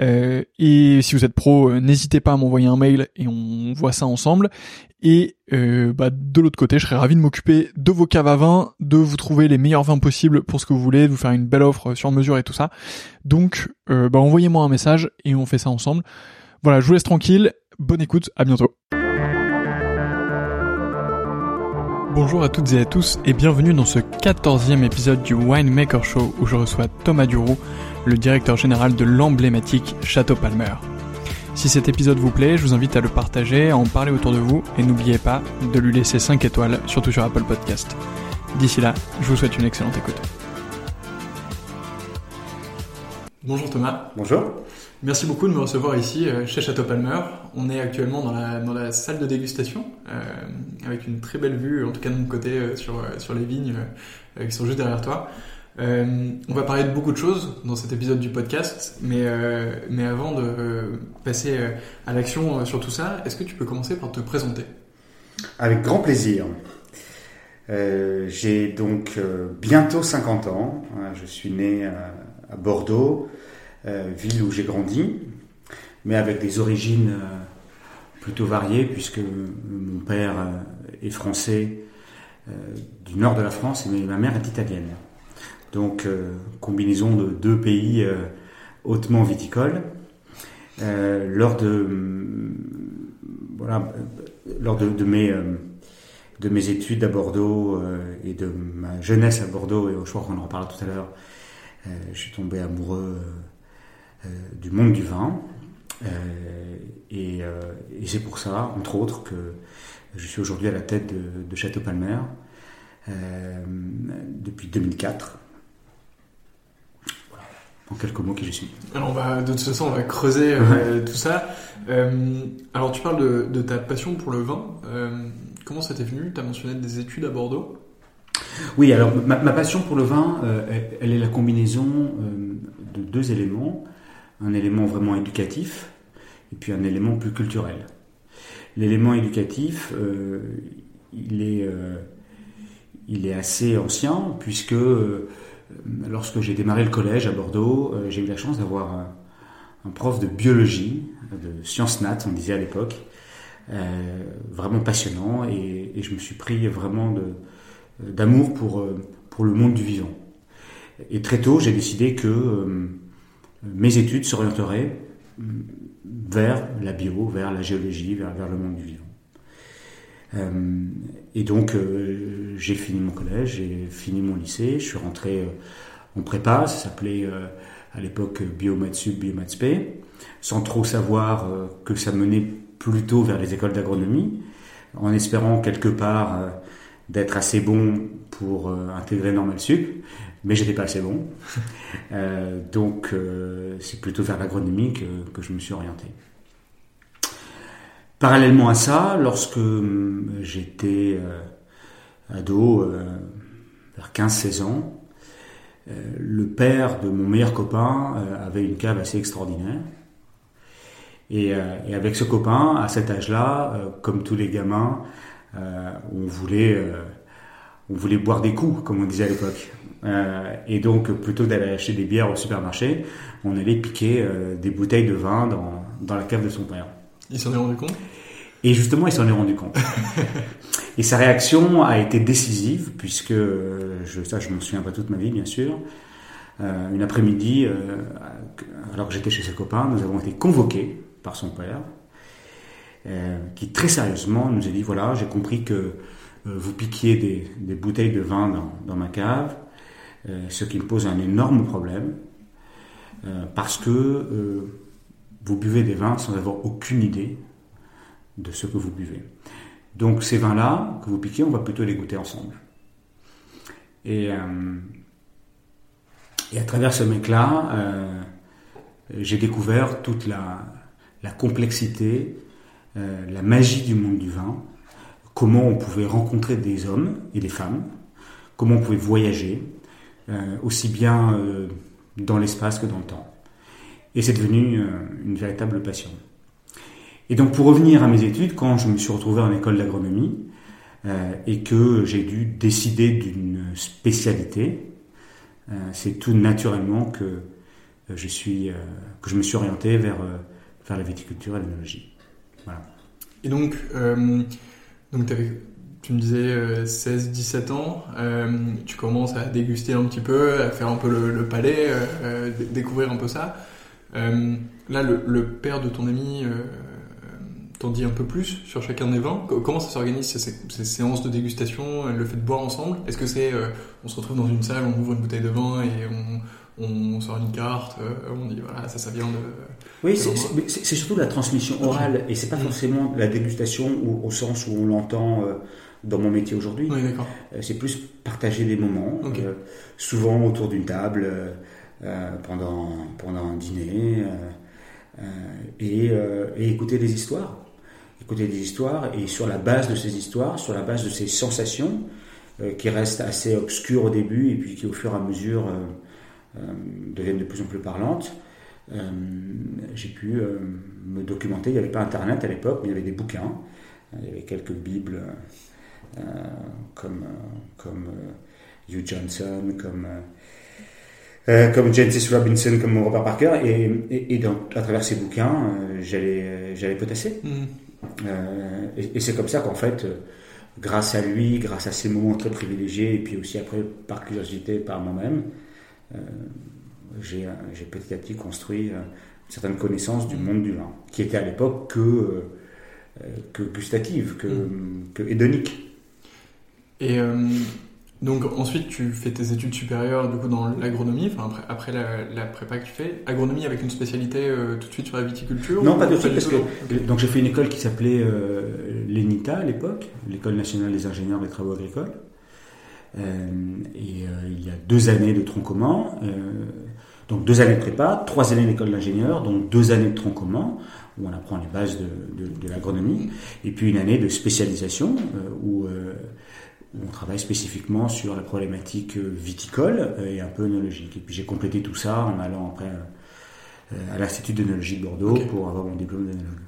Euh, et si vous êtes pro, euh, n'hésitez pas à m'envoyer un mail et on voit ça ensemble. Et euh, bah, de l'autre côté, je serais ravi de m'occuper de vos caves à vin, de vous trouver les meilleurs vins possibles pour ce que vous voulez, de vous faire une belle offre sur mesure et tout ça. Donc, bah, envoyez-moi un message et on fait ça ensemble. Voilà, je vous laisse tranquille. Bonne écoute, à bientôt. Bonjour à toutes et à tous et bienvenue dans ce quatorzième épisode du Winemaker Show où je reçois Thomas Duroux, le directeur général de l'emblématique Château Palmer. Si cet épisode vous plaît, je vous invite à le partager, à en parler autour de vous et n'oubliez pas de lui laisser 5 étoiles, surtout sur Apple Podcast. D'ici là, je vous souhaite une excellente écoute. Bonjour Thomas. Bonjour. Merci beaucoup de me recevoir ici euh, chez Château Palmer. On est actuellement dans la, dans la salle de dégustation euh, avec une très belle vue, en tout cas de mon côté, euh, sur, sur les vignes qui sont juste derrière toi. On va parler de beaucoup de choses dans cet épisode du podcast, mais, mais avant de passer à l'action sur tout ça, est-ce que tu peux commencer par te présenter? Avec grand plaisir. J'ai donc bientôt 50 ans. Je suis né à Bordeaux. Euh, ville où j'ai grandi, mais avec des origines euh, plutôt variées, puisque mon père euh, est français du nord de la France et ma mère est italienne. Donc, combinaison de deux pays hautement viticoles. lors de, voilà, lors de, mes, de mes études à Bordeaux et de ma jeunesse à Bordeaux, et je crois qu'on en reparlera tout à l'heure, je suis tombé amoureux euh, du monde du vin. Euh, et, euh, et c'est pour ça, entre autres, que je suis aujourd'hui à la tête de, de Château Palmer depuis 2004 en quelques mots qui je suis. Alors on va, de toute façon, on va creuser tout ça. alors tu parles de, de, ta passion pour le vin. comment ça t'est venu? Tu as mentionné des études à Bordeaux? Oui, alors ma, ma passion pour le vin, elle, est la combinaison de deux éléments. Un élément vraiment éducatif et puis un élément plus culturel. L'élément éducatif, il, est, il est assez ancien puisque lorsque j'ai démarré le collège à Bordeaux, j'ai eu la chance d'avoir un, prof de biologie, de sciences nat, on disait à l'époque, euh, vraiment passionnant et, je me suis pris vraiment d'amour pour, euh, pour le monde du vivant. Et très tôt, j'ai décidé que euh, mes études s'orienteraient vers la bio, vers la géologie, vers, vers le monde du vivant. Et donc, j'ai fini mon collège, j'ai fini mon lycée, je suis rentré en prépa, ça s'appelait à l'époque Biomatsub, Biomatspé, sans trop savoir que ça menait plutôt vers les écoles d'agronomie, en espérant quelque part euh, d'être assez bon pour euh, intégrer Normal Sup, mais j'étais pas assez bon. Euh, donc c'est plutôt vers l'agronomie que, je me suis orienté. Parallèlement à ça, lorsque j'étais ado, vers 15-16 ans, le père de mon meilleur copain avait une cave assez extraordinaire. Euh, et, avec ce copain, à cet âge-là, euh, comme tous les gamins, euh, on voulait, boire des coups, comme on disait à l'époque. et donc, plutôt d'aller acheter des bières au supermarché, on allait piquer des bouteilles de vin dans la cave de son père. Il s'en est rendu compte? Et justement, il s'en est rendu compte. et sa réaction a été décisive, puisque, je, ça je m'en souviens pas toute ma vie, bien sûr, une après-midi, alors que j'étais chez ses copains, nous avons été convoqués par son père, euh, qui très sérieusement nous a dit voilà, j'ai compris que euh, vous piquiez des, bouteilles de vin dans, ma cave, euh, ce qui me pose un énorme problème, parce que vous buvez des vins sans avoir aucune idée de ce que vous buvez. Donc ces vins-là que vous piquez, on va plutôt les goûter ensemble. Et, et à travers ce mec-là, j'ai découvert toute la, complexité, euh, la magie du monde du vin, comment on pouvait rencontrer des hommes et des femmes, comment on pouvait voyager, euh, aussi bien euh, dans l'espace que dans le temps. Et c'est devenu une véritable passion. Et donc pour revenir à mes études, quand je me suis retrouvé en école d'agronomie et que j'ai dû décider d'une spécialité, c'est tout naturellement que je suis que je me suis orienté vers faire la viticulture et l'œnologie. Voilà. Et donc, euh, donc tu me disais 16-17 euh, ans, euh, tu commences à déguster un petit peu, à faire un peu le, palais, découvrir un peu ça. Là, le, père de ton ami t'en dit un peu plus sur chacun des vins. Comment ça s'organise ces, séances de dégustation, le fait de boire ensemble? Est-ce que c'est, on se retrouve dans une salle, on ouvre une bouteille de vin et on on sort une carte, euh, on dit voilà, ça, ça vient de. Oui, c'est surtout la transmission orale et c'est pas mm. forcément la dégustation au, sens où on l'entend euh, dans mon métier aujourd'hui. Oui. Euh, c'est plus partager des moments, souvent autour d'une table, pendant, pendant un dîner, et, et écouter des histoires. Écouter des histoires et sur la base de ces histoires, sur la base de ces sensations, qui restent assez obscures au début et puis qui au fur et à mesure euh, deviennent de plus en plus parlantes. Euh, j'ai pu euh, me documenter. Il n'y avait pas Internet à l'époque, mais il y avait des bouquins. Il y avait quelques bibles comme, comme Hugh Johnson, comme, comme Genesis Robinson, comme Robert Parker. Et, et, à travers ces bouquins, j'allais, j'allais potasser. Mm. et, c'est comme ça qu'en fait, grâce à lui, grâce à ces moments très privilégiés, et puis aussi après par curiosité, par moi-même, euh, j'ai petit à petit construit euh, une certaine connaissance du monde du vin, qui était à l'époque que, euh, que gustative, que, mm. que hédonique. Et donc ensuite tu fais tes études supérieures du coup dans l'agronomie, enfin après, après la, prépa que tu fais, agronomie avec une spécialité tout de suite sur la viticulture Non, pas de suite parce que donc j'ai fait une école qui s'appelait l'ENITA à l'époque, l'école nationale des ingénieurs des travaux agricoles. Euh, et euh, il y a deux années de tronc commun, euh, donc deux années de prépa, trois années d'école d'ingénieur, donc deux années de tronc commun, où on apprend les bases de, de, l'agronomie, et puis une année de spécialisation, où on travaille spécifiquement sur la problématique viticole et un peu œnologique. Et puis j'ai complété tout ça en allant après à l'Institut d'œnologie de Bordeaux pour avoir mon diplôme d'œnologue.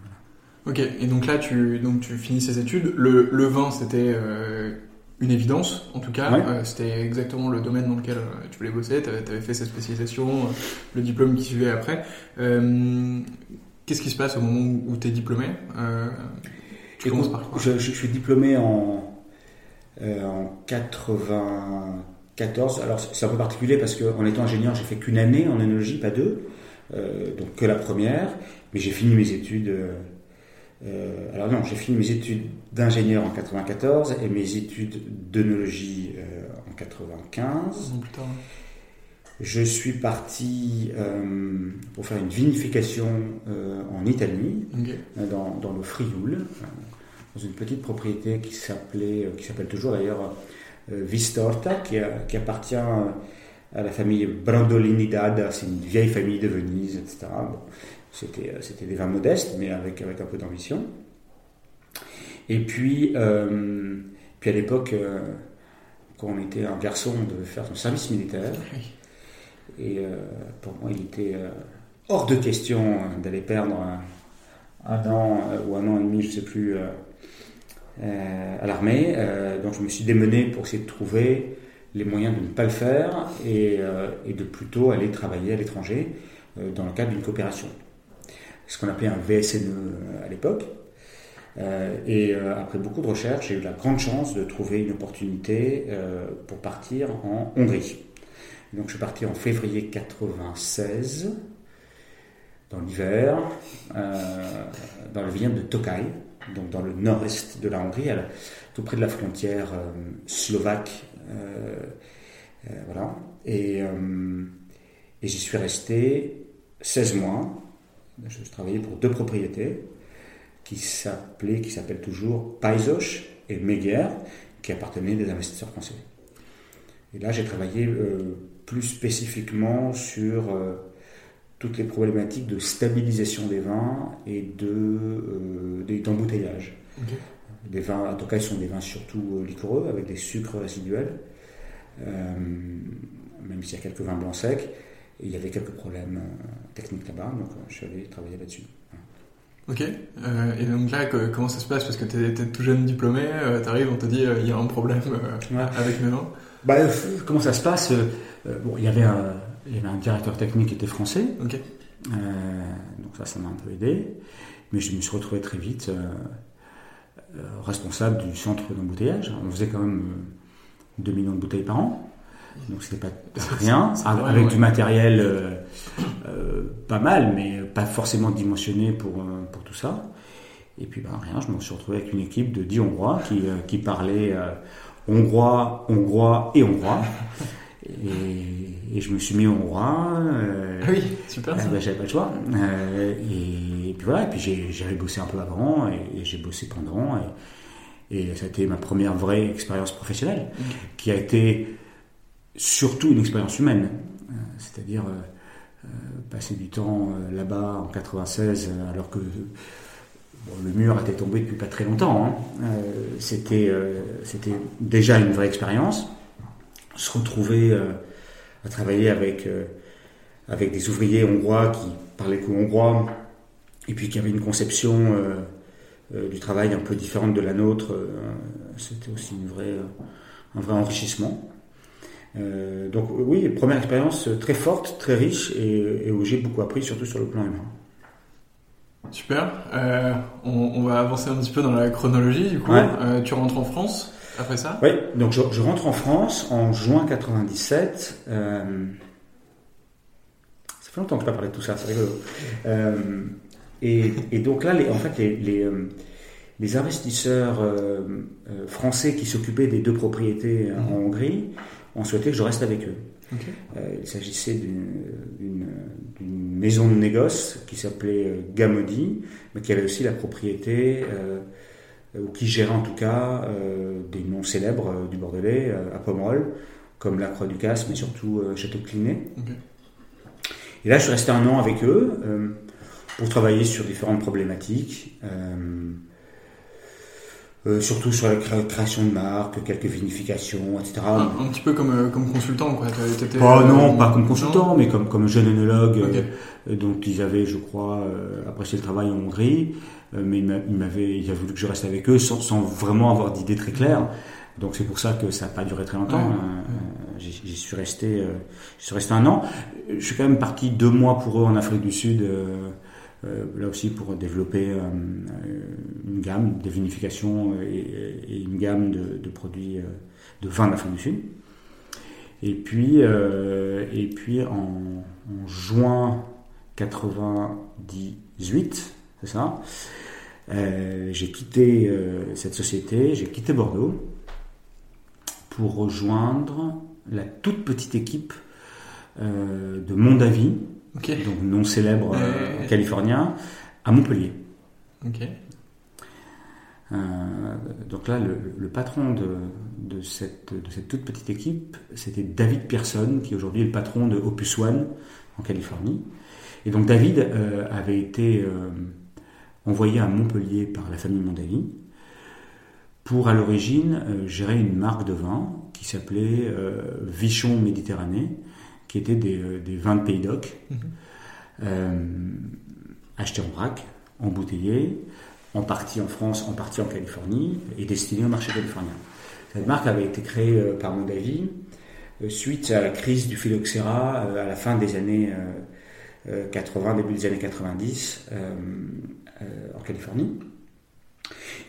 Ok, et donc là, tu, donc, tu finis ces études. Le, le vin, c'était euh, une évidence, en tout cas. Euh, c'était exactement le domaine dans lequel euh, tu voulais bosser. Tu avais, fait cette spécialisation, le diplôme qui suivait après. Qu'est-ce qui se passe au moment où tu es diplômé? Tu commences par quoi? je, je, suis diplômé en, en 94. Alors, c'est un peu particulier parce qu'en étant ingénieur, j'ai fait qu'une année en énologie, pas deux. donc que la première. Mais j'ai fini mes études euh, alors non, j'ai fini mes études d'ingénieur en 94 et mes études d'œnologie euh, en 95. Je suis parti euh, pour faire une vinification en Italie, dans, dans, le Frioul, dans une petite propriété qui s'appelait, qui s'appelle toujours d'ailleurs Vistorta, qui, qui, appartient à la famille Brandolini d'Ada, c'est une vieille famille de Venise, etc. Euh, c'était, des vins modestes, mais avec, avec un peu d'ambition. Et puis, euh, puis à l'époque, euh, quand on était un garçon, on devait faire son service militaire. Et pour moi, il était hors de question d'aller perdre un, an ou un an et demi, je ne sais plus, à l'armée. donc je me suis démené pour essayer de trouver les moyens de ne pas le faire et, et de plutôt aller travailler à l'étranger dans le cadre d'une coopération ce qu'on appelait un VSNE euh, à l'époque. Euh, et euh, après beaucoup de recherches, j'ai eu la grande chance de trouver une opportunité pour partir en Hongrie. Donc je suis parti en février 96, dans l'hiver, dans le vignoble de Tokaj, donc dans le nord-est de la Hongrie, tout près de la frontière slovaque. voilà. Et, et j'y suis resté 16 mois. Je travaillais pour deux propriétés qui s'appelaient, qui s'appellent toujours Paisoche et Meguer, qui appartenaient des investisseurs français. Et là, j'ai travaillé euh, plus spécifiquement sur euh, toutes les problématiques de stabilisation des vins et de euh, d'embouteillage. Les vins, à Tokai, sont des vins surtout liquoreux, avec des sucres résiduels, même s'il y a quelques vins blancs secs. Il y avait quelques problèmes euh, techniques là-bas, donc euh, je suis allé travailler là-dessus. Ok, euh, et donc là, comment ça se passe? Parce que tu es, tout jeune diplômé, tu arrives, on te dit il y a un problème avec mes noms bah, Comment ça se passe? Bon, il y, avait un, il y avait un directeur technique qui était français, donc ça, ça m'a un peu aidé, mais je me suis retrouvé très vite responsable du centre d'embouteillage. On faisait quand même 2 millions de bouteilles par an donc c'était pas rien, avec du matériel euh, euh, pas mal, mais pas forcément dimensionné pour, euh, pour tout ça. Et puis ben, rien, je me suis retrouvé avec une équipe de 10 Hongrois qui, qui parlaient hongrois, hongrois et hongrois. Et, et, je me suis mis hongrois. ah oui, super. Ben, j'avais pas le choix. Et, puis voilà, et puis j'avais bossé un peu avant et, j'ai bossé pendant. Et, ça a été ma première vraie expérience professionnelle, qui a été surtout une expérience humaine, euh, c'est-à-dire euh, euh, passer du temps là-bas en 96 alors que le mur était tombé depuis pas très longtemps. Hein. c'était, c'était déjà une vraie expérience. Se retrouver à travailler avec, avec des ouvriers hongrois qui parlaient que hongrois et puis qui avaient une conception du travail un peu différente de la nôtre, c'était aussi une vraie, un vrai enrichissement. Euh, donc oui, première expérience très forte, très riche et, où j'ai beaucoup appris, surtout sur le plan humain. Super. Euh, on, va avancer un petit peu dans la chronologie du coup. Euh, tu rentres en France après ça Oui, donc je, rentre en France en juin 97. ça fait longtemps que je n'ai pas parlé de tout ça, c'est rigolo. Et, donc là, les, en fait, les, les, investisseurs français qui s'occupaient des deux propriétés en mhm. Hongrie ont souhaité que je reste avec eux. Euh, il s'agissait d'une maison de négoce qui s'appelait euh, Gamodi, mais qui avait aussi la propriété, euh, ou qui gérait en tout cas des noms célèbres du Bordelais, à Pomerol, comme la Croix du Casse, mais surtout Château de Clinet. Et là, je suis resté un an avec eux pour travailler sur différentes problématiques. euh, surtout sur la création de marques, quelques vinifications, etc. Un, petit peu comme, euh, comme consultant, quoi. Oh, non, pas comme consultant, mais comme, comme jeune œnologue. donc ils avaient, je crois, apprécié le travail en Hongrie, mais ils m'avaient, ils avaient voulu que je reste avec eux sans, sans vraiment avoir d'idée très claire. Donc c'est pour ça que ça n'a pas duré très longtemps. Hein. J'y suis resté, suis resté un an. Je suis quand même parti deux mois pour eux en Afrique du Sud. Euh, là aussi pour développer euh, une gamme de vinification et, une gamme de, produits de vin d'Afrique du Sud. Et puis, et puis en, juin 98, c'est ça, j'ai quitté cette société, j'ai quitté Bordeaux pour rejoindre la toute petite équipe de Mondavi, donc non célèbre euh, californien, à Montpellier. Euh, donc là, le, patron de, cette, de, cette, toute petite équipe, c'était David Pearson, qui aujourd'hui est le patron de Opus One en Californie. Et donc David euh, avait été envoyé à Montpellier par la famille Mondavi pour à l'origine gérer une marque de vin qui s'appelait Vichon Méditerranée, qui étaient des, euh, vins de Pays d'Oc, mhm. euh, achetés en vrac, embouteillés, en partie en France, en partie en Californie, et destinés au marché californien. Cette marque avait été créée euh, par Mondavi suite à la crise du phylloxéra à la fin des années 80, début des années 90 en Californie.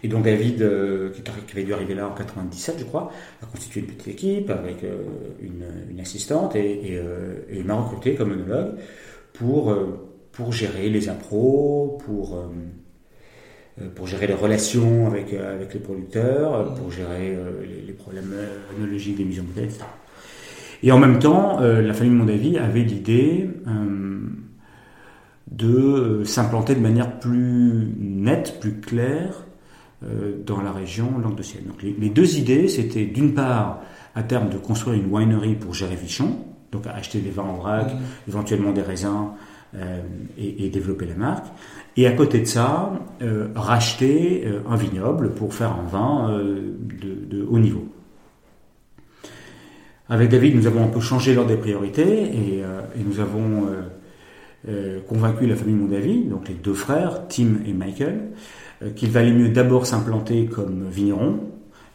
Et donc David, euh, qui avait dû arriver là en 97, je crois, a constitué une petite équipe avec euh, une, assistante et, euh, m'a recruté comme monologue pour, pour gérer les appros, pour, pour gérer les relations avec, avec les producteurs, pour gérer les, problèmes œnologiques des mises en bouteille, etc. Et en même temps, la famille Mondavi avait l'idée de s'implanter de manière plus nette, plus claire dans la région languedocienne. Donc les, deux idées, c'était d'une part, à terme, de construire une winery pour gérer Vichon, donc acheter des vins en vrac, mmh. éventuellement des raisins, euh, et, développer la marque. Et à côté de ça, euh, racheter un vignoble pour faire un vin de, haut niveau. Avec David, nous avons un peu changé l'ordre des priorités et, et nous avons convaincu la famille Mondavi, donc les deux frères, Tim et Michael, euh, qu'il valait mieux d'abord s'implanter comme vigneron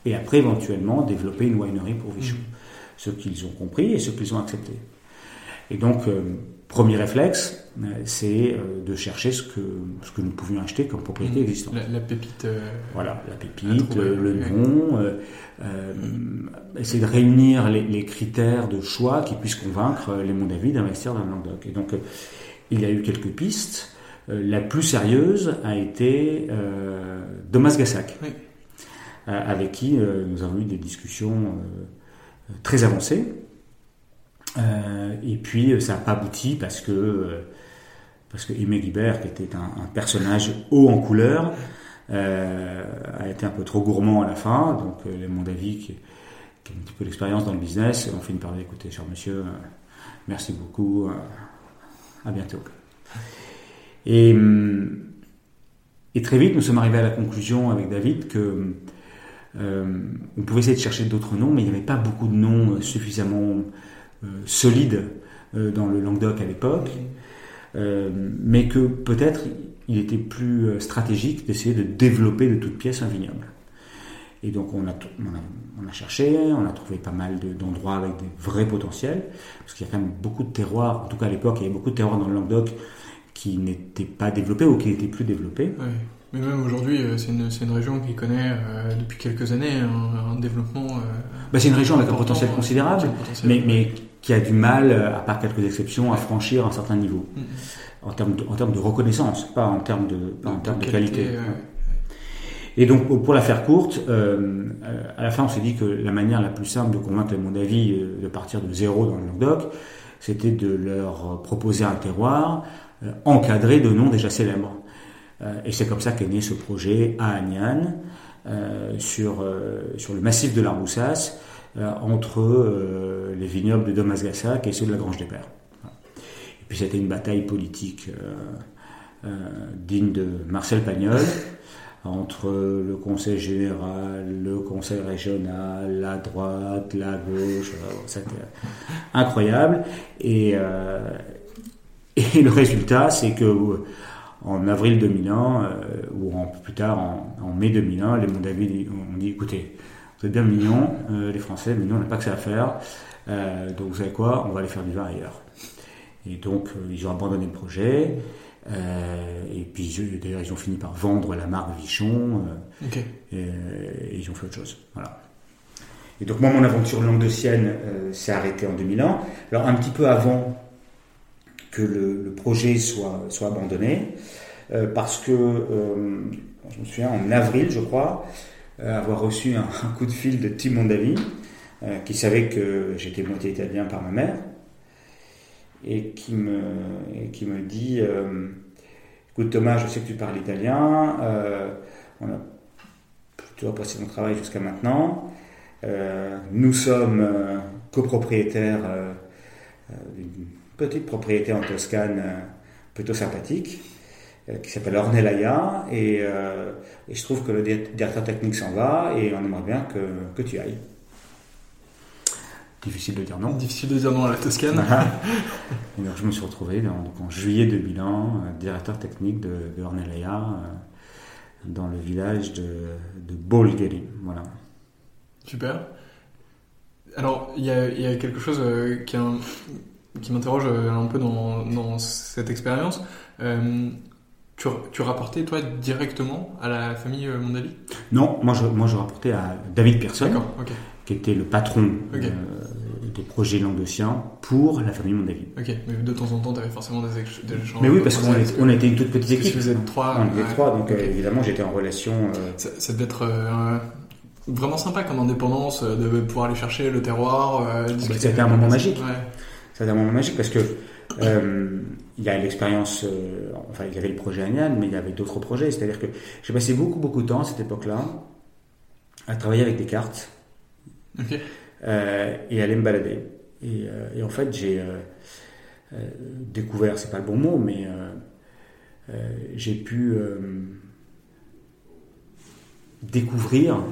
et après éventuellement développer une winery pour Vichon. Mmh. Ce qu'ils ont compris et ce qu'ils ont accepté. Et donc, euh, premier réflexe, euh, c'est de chercher ce que, ce que nous pouvions acheter comme propriété mmh. existante. La, pépite. voilà, la pépite, le, nom. essayer de réunir les, critères de choix qui puissent convaincre les Mondavis d'investir dans le Languedoc. Et donc, il y a eu quelques pistes. Euh, la plus sérieuse a été euh, Thomas Gassac, euh, avec qui nous avons eu des discussions très avancées. et puis ça n'a pas abouti parce que parce que Aimé Guibert, qui était un, personnage haut en couleur, a été un peu trop gourmand à la fin. Donc les Mondavis, qui, qui a un petit peu d'expérience dans le business, ont fini par dire écoutez, cher monsieur, merci beaucoup, à bientôt. Et, hum, et, très vite, nous sommes arrivés à la conclusion avec David que euh, on pouvait essayer de chercher d'autres noms, mais il n'y avait pas beaucoup de noms euh, suffisamment euh, solides dans le Languedoc à l'époque, mais que peut-être il était plus stratégique d'essayer de développer de toutes pièces un vignoble. Et donc on a, on a, cherché, on a trouvé pas mal d'endroits avec des vrais potentiels, parce qu'il y a quand même beaucoup de terroirs, en tout cas à l'époque il y avait beaucoup de terroirs dans le Languedoc qui n'était pas développé ou qui n'était plus développé. Mais même aujourd'hui, euh, c'est une, une, région qui connaît euh, depuis quelques années un, développement. Euh, bah, c'est une région avec un potentiel considérable, mais, mais, qui a du mal, à part quelques exceptions, à franchir un certain niveau. Mm. En, termes de, en termes de reconnaissance, pas en termes de, pas en termes de, qualité. Et donc, pour la faire courte, à la fin, on s'est dit que la manière la plus simple de convaincre mon avis de partir de zéro dans le Languedoc, c'était de leur proposer un terroir encadré de noms déjà célèbres. Euh, et c'est comme ça qu'est né ce projet à Agnan, euh, sur, sur le massif de l'Arboussas, entre les vignobles de Domasgassac et ceux de la Grange des Pères. Et puis c'était une bataille politique digne de Marcel Pagnol, entre le conseil général, le conseil régional, la droite, la gauche. C'était incroyable. Et, et le résultat, c'est que en avril 2001, ou en, plus tard en, mai 2001, les Mondavis ont dit écoutez, vous êtes bien mignons, les Français, mais nous on n'a pas que ça à faire. donc vous savez quoi, on va aller faire du vin ailleurs. Et donc ils ont abandonné le projet. Euh, et puis d'ailleurs ils ont fini par vendre la marque Vichon euh, et, ils ont fait autre chose. Voilà. Et donc moi mon aventure languedocienne euh, s'est arrêtée en 2001. Alors un petit peu avant que le, projet soit, soit abandonné, parce que je me souviens en avril je crois avoir reçu un, coup de fil de Tim Mondavi qui savait que j'étais moitié italien par ma mère et qui me, qui me dit euh, Écoute Thomas, je sais que tu parles italien, euh, on a plutôt apprécié ton travail jusqu'à maintenant. Euh, nous sommes copropriétaires d'une petite propriété en Toscane plutôt sympathique qui s'appelle Ornellaia et, et, je trouve que le directeur technique s'en va et on aimerait bien que, que tu ailles. Difficile de dire non. Difficile de dire non à la Toscane. et donc je me suis retrouvé en juillet 2001, euh, directeur technique de, de Ornellaia, euh, dans le village de, de Bolgheri. Voilà. Super. Alors, il y a, y a, quelque chose euh, qui, qui m'interroge un peu dans, dans cette expérience. tu, tu, rapportais, toi, directement à la famille Mondavi Non, moi je, moi je rapportais à David Pearson. D'accord, ok qui était le patron euh, des projets languedociens pour la famille Mondavi. Ok, mais de temps en temps, tu avais forcément des, échanges. Mais oui, parce qu'on on était une toute petite équipe. Vous êtes trois. On était trois, donc euh, évidemment, j'étais en relation. Euh, ça, devait être vraiment sympa comme indépendance de pouvoir aller chercher le terroir. C'était un moment magique. Ouais. C'était un moment magique parce que il y a l'expérience, enfin il y avait le projet Agnan, mais il y avait d'autres projets. C'est-à-dire que j'ai passé beaucoup beaucoup de temps à cette époque-là à travailler avec des cartes euh, et aller me balader. Et, euh, en fait, j'ai euh, découvert, c'est pas le bon mot, mais j'ai pu découvrir.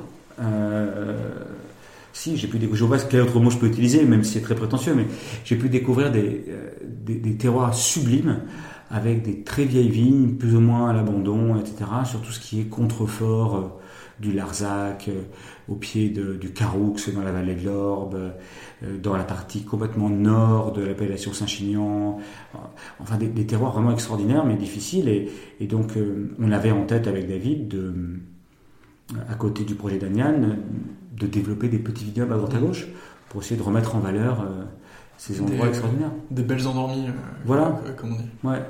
Si, j'ai pu découvrir, je vois quel autre mot je peux utiliser, même si c'est très prétentieux, mais j'ai pu découvrir des, des, terroirs sublimes avec des très vieilles vignes, plus ou moins à l'abandon, etc., sur tout ce qui est contrefort du Larzac, euh, au pied du Caroux, dans la vallée de l'Orbe, euh, dans la partie complètement nord de l'appellation Saint-Chinian, euh, enfin des, terroirs vraiment extraordinaires mais difficiles. Et, donc on avait en tête avec David, à côté du projet d'Agnan, de développer des petits vignobles à droite à gauche pour essayer de remettre en valeur ces endroits extraordinaires. Des belles endormies, voilà. comme on dit. Ouais.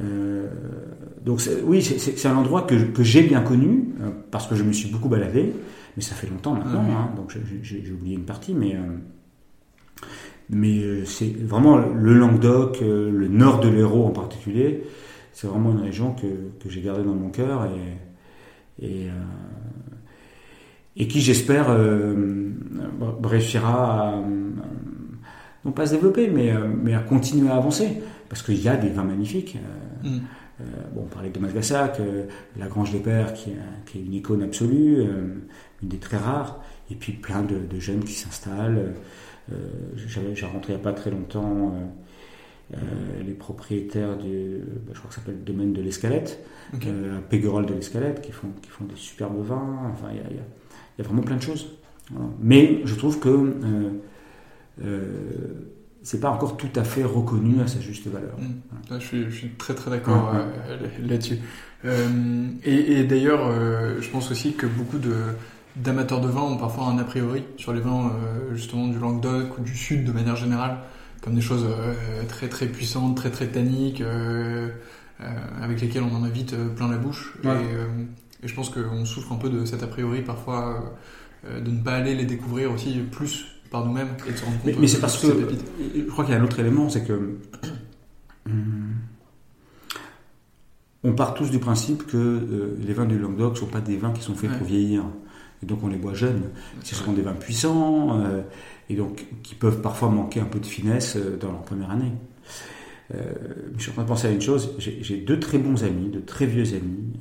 Euh, donc oui, c'est un endroit que, que j'ai bien connu euh, parce que je me suis beaucoup baladé, mais ça fait longtemps maintenant, hein, donc j'ai oublié une partie, mais euh, mais c'est vraiment le Languedoc, le nord de l'Hérault en particulier, c'est vraiment une région que, que j'ai gardée dans mon cœur et et, et qui j'espère réussira à non pas se développer, mais, mais à continuer à avancer parce qu'il y a des vins magnifiques. Euh, mm. euh, bon, on parlait de Masgassac, euh, la Grange des Pères, qui, est une icône absolue, une des très rares, et puis plein de, jeunes qui s'installent. J'ai rentré il n'y a pas très longtemps les propriétaires du, bah, je crois que ça s'appelle le domaine de l'Escalette, okay. Péguerolles de l'Escalette, qui font, qui font des superbes vins. Enfin, il y a, y a, vraiment plein de choses. Mais je trouve que c'est pas encore tout à fait reconnu à sa juste valeur. Mmh. Je, suis, très très d'accord euh, là-dessus. Euh, et, d'ailleurs, euh, je pense aussi que beaucoup de d'amateurs de vin ont parfois un a priori sur les vins justement du Languedoc ou du Sud de manière générale, comme des choses très très puissantes, très très tanniques, avec lesquelles on en a vite plein la bouche. Et, je pense qu'on souffre un peu de cet a priori parfois de ne pas aller les découvrir aussi plus par nous-mêmes et de se rendre compte. Mais, c'est parce que je crois qu'il y a un autre élément, c'est que hum, on part tous du principe que euh, les vins du Languedoc ne sont pas des vins qui sont faits pour vieillir. Et donc on les boit jeunes. Ce sont des vins puissants euh, et donc qui peuvent parfois manquer un peu de finesse euh, dans leur première année. je suis en train de penser à une chose. J'ai deux très bons amis, de très vieux amis,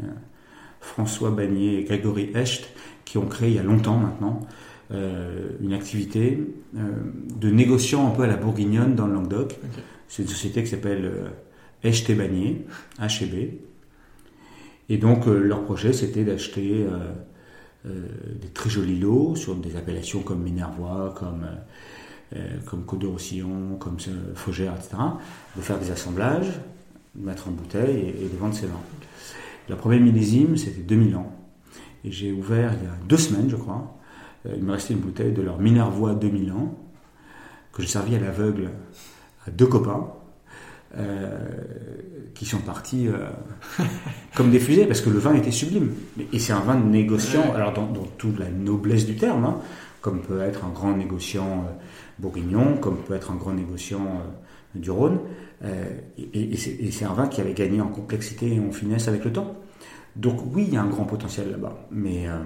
François Bagné et Grégory Hecht qui ont créé il y a longtemps maintenant une activité de négociant un peu à la bourguignonne dans le Languedoc. C'est une société qui s'appelle Hecht et Bagné, HB. Et donc leur projet c'était d'acheter des très jolis lots sur des appellations comme Minervois, comme euh, comme Côte de Roussillon, comme Faugère, etc., de faire des assemblages, de mettre en bouteille et, de vendre ses vins. La première millésime, c'était 2000 ans. Et j'ai ouvert il y a deux semaines, je crois. Euh, il me restait une bouteille de leur Minervois 2000 ans, que j'ai servi à l'aveugle à deux copains. Euh, qui sont partis comme des fusées parce que le vin était sublime. Et c'est un vin négociant, alors dans, toute la noblesse du terme, hein, comme peut être un grand négociant bourguignon, comme peut être un grand négociant euh, du Rhône. Euh, et, c'est un vin qui avait gagné en complexité et en finesse avec le temps. Donc oui, il y a un grand potentiel là-bas. Mais, euh,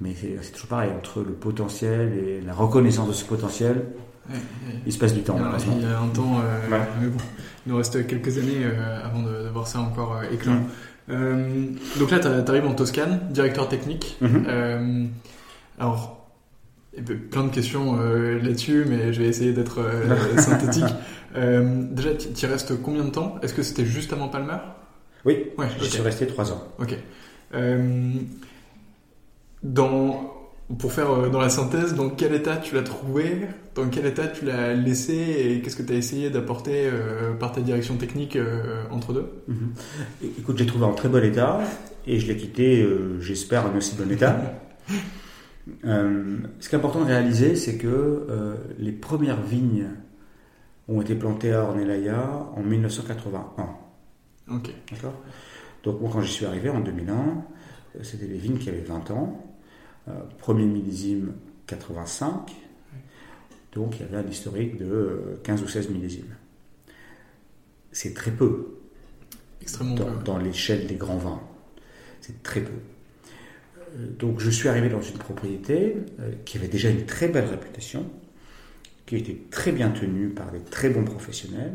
mais c'est toujours pareil, entre le potentiel et la reconnaissance de ce potentiel, il se passe du temps. il y a un temps, mais bon, il nous reste quelques années avant de, voir ça encore éclater. donc là, tu arrives en Toscane, directeur technique. Mm-hmm. alors, plein de questions euh, là-dessus, mais je vais essayer d'être euh, synthétique. Euh, déjà, tu restes combien de temps? Est-ce que c'était juste avant Palmer? Oui, ouais, je suis resté trois ans. Ok. dans, pour faire dans la synthèse, dans quel état tu l'as trouvé? Dans quel état tu l'as laissé? Et qu'est-ce que tu as essayé d'apporter par ta direction technique entre deux? Mhm. Écoute, j'ai trouvé en très bon état et je l'ai quitté, j'espère, en aussi bon état. Euh, ce qui est important de réaliser, c'est que euh, les premières vignes ont été plantées à Ornellaia en 1981. Ok. D'accord? Donc, moi, quand j'y suis arrivé en 2001, euh, c'était des vignes qui avaient 20 ans. premier millésime 85. Donc, il y avait un historique de 15 ou 16 millésimes. C'est très peu. Extrêmement dans, peu. Dans l'échelle des grands vins. C'est très peu. Euh, donc je suis arrivé dans une propriété euh, qui avait déjà une très belle réputation, qui était très bien tenue par des très bons professionnels,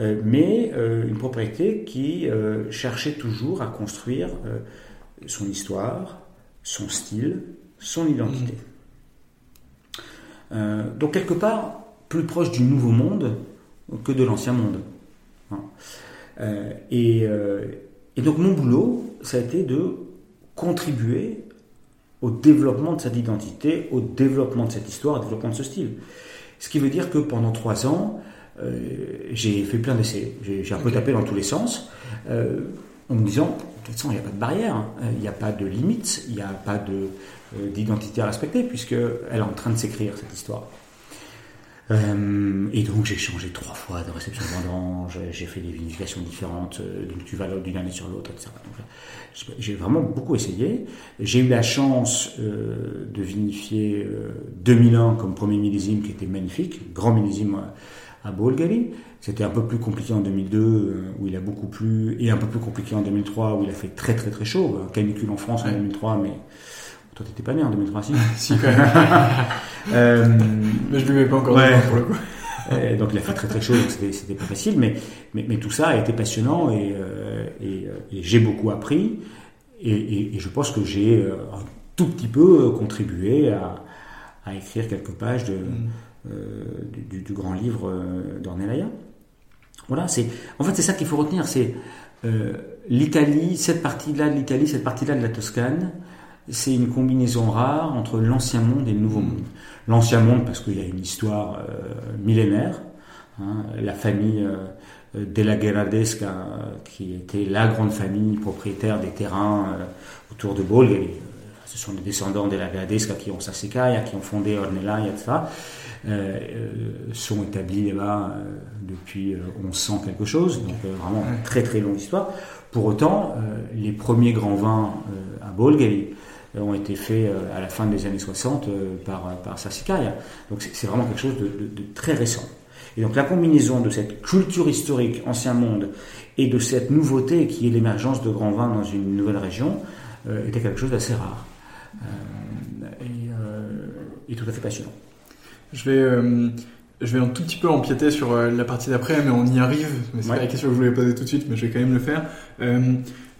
euh, mais une propriété qui cherchait toujours à construire son histoire, son style, son identité. Donc quelque part, plus proche du nouveau monde que de l'ancien monde. Hein. et donc mon boulot, ça a été de contribuer au développement de cette identité, au développement de cette histoire, au développement de ce style. Ce qui veut dire que pendant trois ans, euh, j'ai fait plein d'essais. J'ai un peu tapé dans tous les sens, euh, en me disant, de toute façon, il n'y a pas de barrière, hein. il n'y a pas de limite, il n'y a pas euh, d'identité à respecter, puisqu'elle est en train de s'écrire, cette histoire. Euh, et donc j'ai changé trois fois de réception vendange, j'ai fait des vinifications différentes euh, d'une cuve d'une année sur l'autre, etc. j'ai vraiment beaucoup essayé. J'ai eu la chance euh, de vinifier 2001 comme premier millésime qui était magnifique, grand millésime à, à C'était un peu plus compliqué en 2002 où il a beaucoup plu et un peu plus compliqué en 2003 où il a fait très très très chaud. Canicule en France en 2003, mais toi, t'étais pas né en 2003, si Si, quand même. euh, mais je buvais pas encore ouais. pour le coup. donc il a fait très très chaud, donc c'était pas facile, mais, mais, mais, tout ça a été passionnant et, euh, et, euh, et j'ai beaucoup appris et, et, je pense que j'ai euh, un tout petit peu contribué à, à écrire quelques pages de, mm. du, du, grand livre d'Ornelaya. Voilà, c'est en fait c'est ça qu'il faut retenir, c'est l'Italie, cette partie-là de l'Italie, cette partie-là de la Toscane, c'est une combinaison rare entre l'ancien monde et le nouveau monde. L'ancien monde parce qu'il y a une histoire euh, millénaire. Hein, la famille euh, della Gherardesca, qui était la grande famille propriétaire des terrains euh, autour de Bolghe, ce sont des descendants della Gherardesca qui ont Sassicaia, qui ont fondé Ornellaia, etc., euh, sont établis là-bas depuis 1100 quelque chose, donc vraiment très très longue histoire. Pour autant, les premiers grands vins à euh, ont été faits euh, à la fin des années 60 euh, par, par. Donc c'est vraiment quelque chose de, de, très récent. Et donc la combinaison de cette culture historique ancien monde et de cette nouveauté qui est l'émergence de grands vins dans une nouvelle région était quelque chose d'assez rare et, et, tout à fait passionnant. Je vais, je vais un tout petit peu empiéter sur la partie d'après, mais on y arrive. Mais c'est pas la question que je voulais poser tout de suite, mais je vais quand même le faire.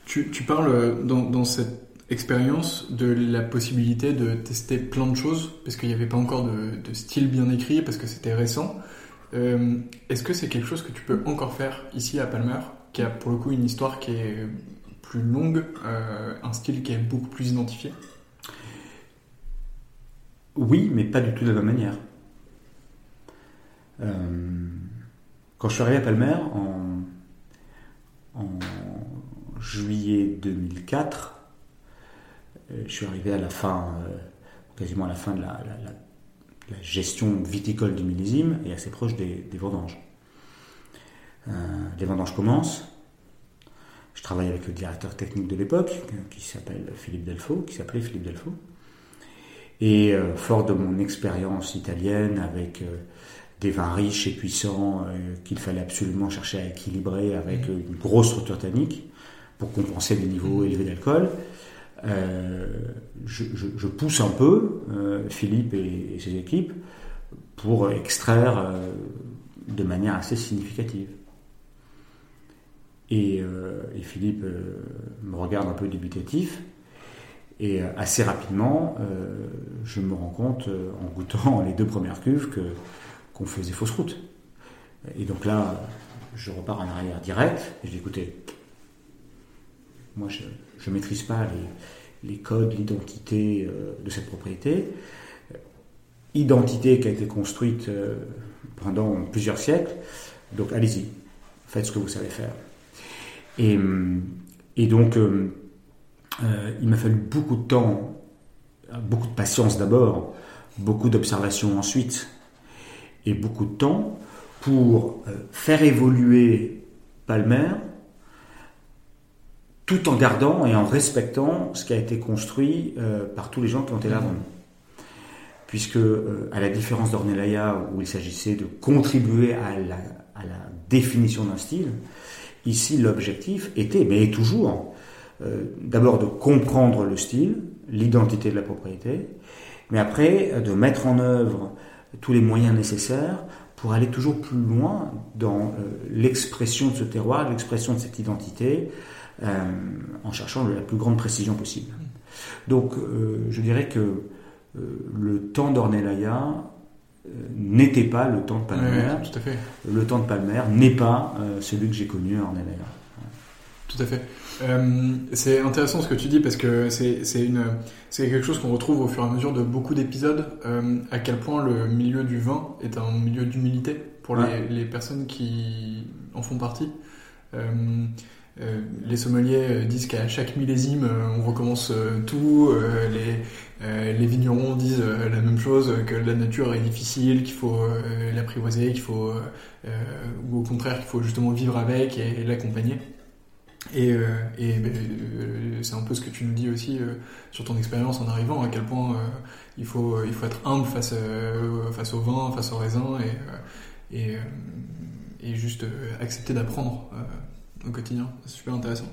Tu, tu parles dans, dans cette expérience de la possibilité de tester plein de choses, parce qu'il n'y avait pas encore de, style bien écrit, parce que c'était récent. Euh, Est-ce que c'est quelque chose que tu peux encore faire ici à Palmer, qui a pour le coup une histoire qui est plus longue, euh, un style qui est beaucoup plus identifié? Oui, mais pas du tout de la même manière. Euh, quand je suis arrivé à Palmer en, juillet 2004, euh, je suis arrivé à la fin, euh, quasiment à la fin de la, la, la, la gestion viticole du millésime et assez proche des, des vendanges. Euh, les vendanges commencent. Je travaille avec le directeur technique de l'époque, qui s'appelle Philippe Delfaux, qui s'appelait Philippe Delfaux. Et euh, fort de mon expérience italienne avec euh, des vins riches et puissants euh, qu'il fallait absolument chercher à équilibrer avec mmh. une grosse structure tannique pour compenser des niveaux mmh. élevés d'alcool, je, je, pousse un peu Philippe et, ses équipes pour extraire de manière assez significative. Et, euh, Philippe euh, me regarde un peu dubitatif. Et euh, assez rapidement, je me rends compte, en goûtant les deux premières cuves, qu'on faisait fausse route. Et donc là, je repars en arrière direct. Et je dis écoutez, moi je ne maîtrise pas les, codes, l'identité de cette propriété. Identité qui a été construite pendant plusieurs siècles. Donc allez-y, faites ce que vous savez faire. Et, donc, euh, euh, il m'a fallu beaucoup de temps, beaucoup de patience d'abord, beaucoup d'observation ensuite, et beaucoup de temps pour euh, faire évoluer Palmer tout en gardant et en respectant ce qui a été construit euh, par tous les gens qui ont été là avant nous. Puisque, euh, à la différence d'Ornelaya, où il s'agissait de contribuer à la, définition d'un style, Ici, l'objectif était, mais est toujours, euh, d'abord de comprendre le style, l'identité de la propriété, mais après de mettre en œuvre tous les moyens nécessaires pour aller toujours plus loin dans l'expression de ce terroir, l'expression de cette identité, en cherchant la plus grande précision possible. Donc, euh, je dirais que euh, le temps d'Ornelaya euh, n'était pas le temps de Palmer. Oui, tout à fait. Le temps de Palmer n'est pas euh, celui que j'ai connu en LR. Tout à fait. Euh, c'est intéressant ce que tu dis parce que c'est quelque chose qu'on retrouve au fur et à mesure de beaucoup d'épisodes. Euh, à quel point le milieu du vin est un milieu d'humilité pour ouais. les, les, personnes qui en font partie. Euh, euh, les sommeliers disent qu'à chaque millésime, on recommence tout. les, vignerons disent la même chose, que la nature est difficile, qu'il faut l'apprivoiser, qu'il faut, ou au contraire, qu'il faut justement vivre avec et, l'accompagner. Et, euh, euh, c'est un peu ce que tu nous dis aussi euh, sur ton expérience en arrivant, à quel point il, faut, il faut être humble face, face au vin, face au raisin, et, et juste accepter d'apprendre au quotidien. C'est super intéressant.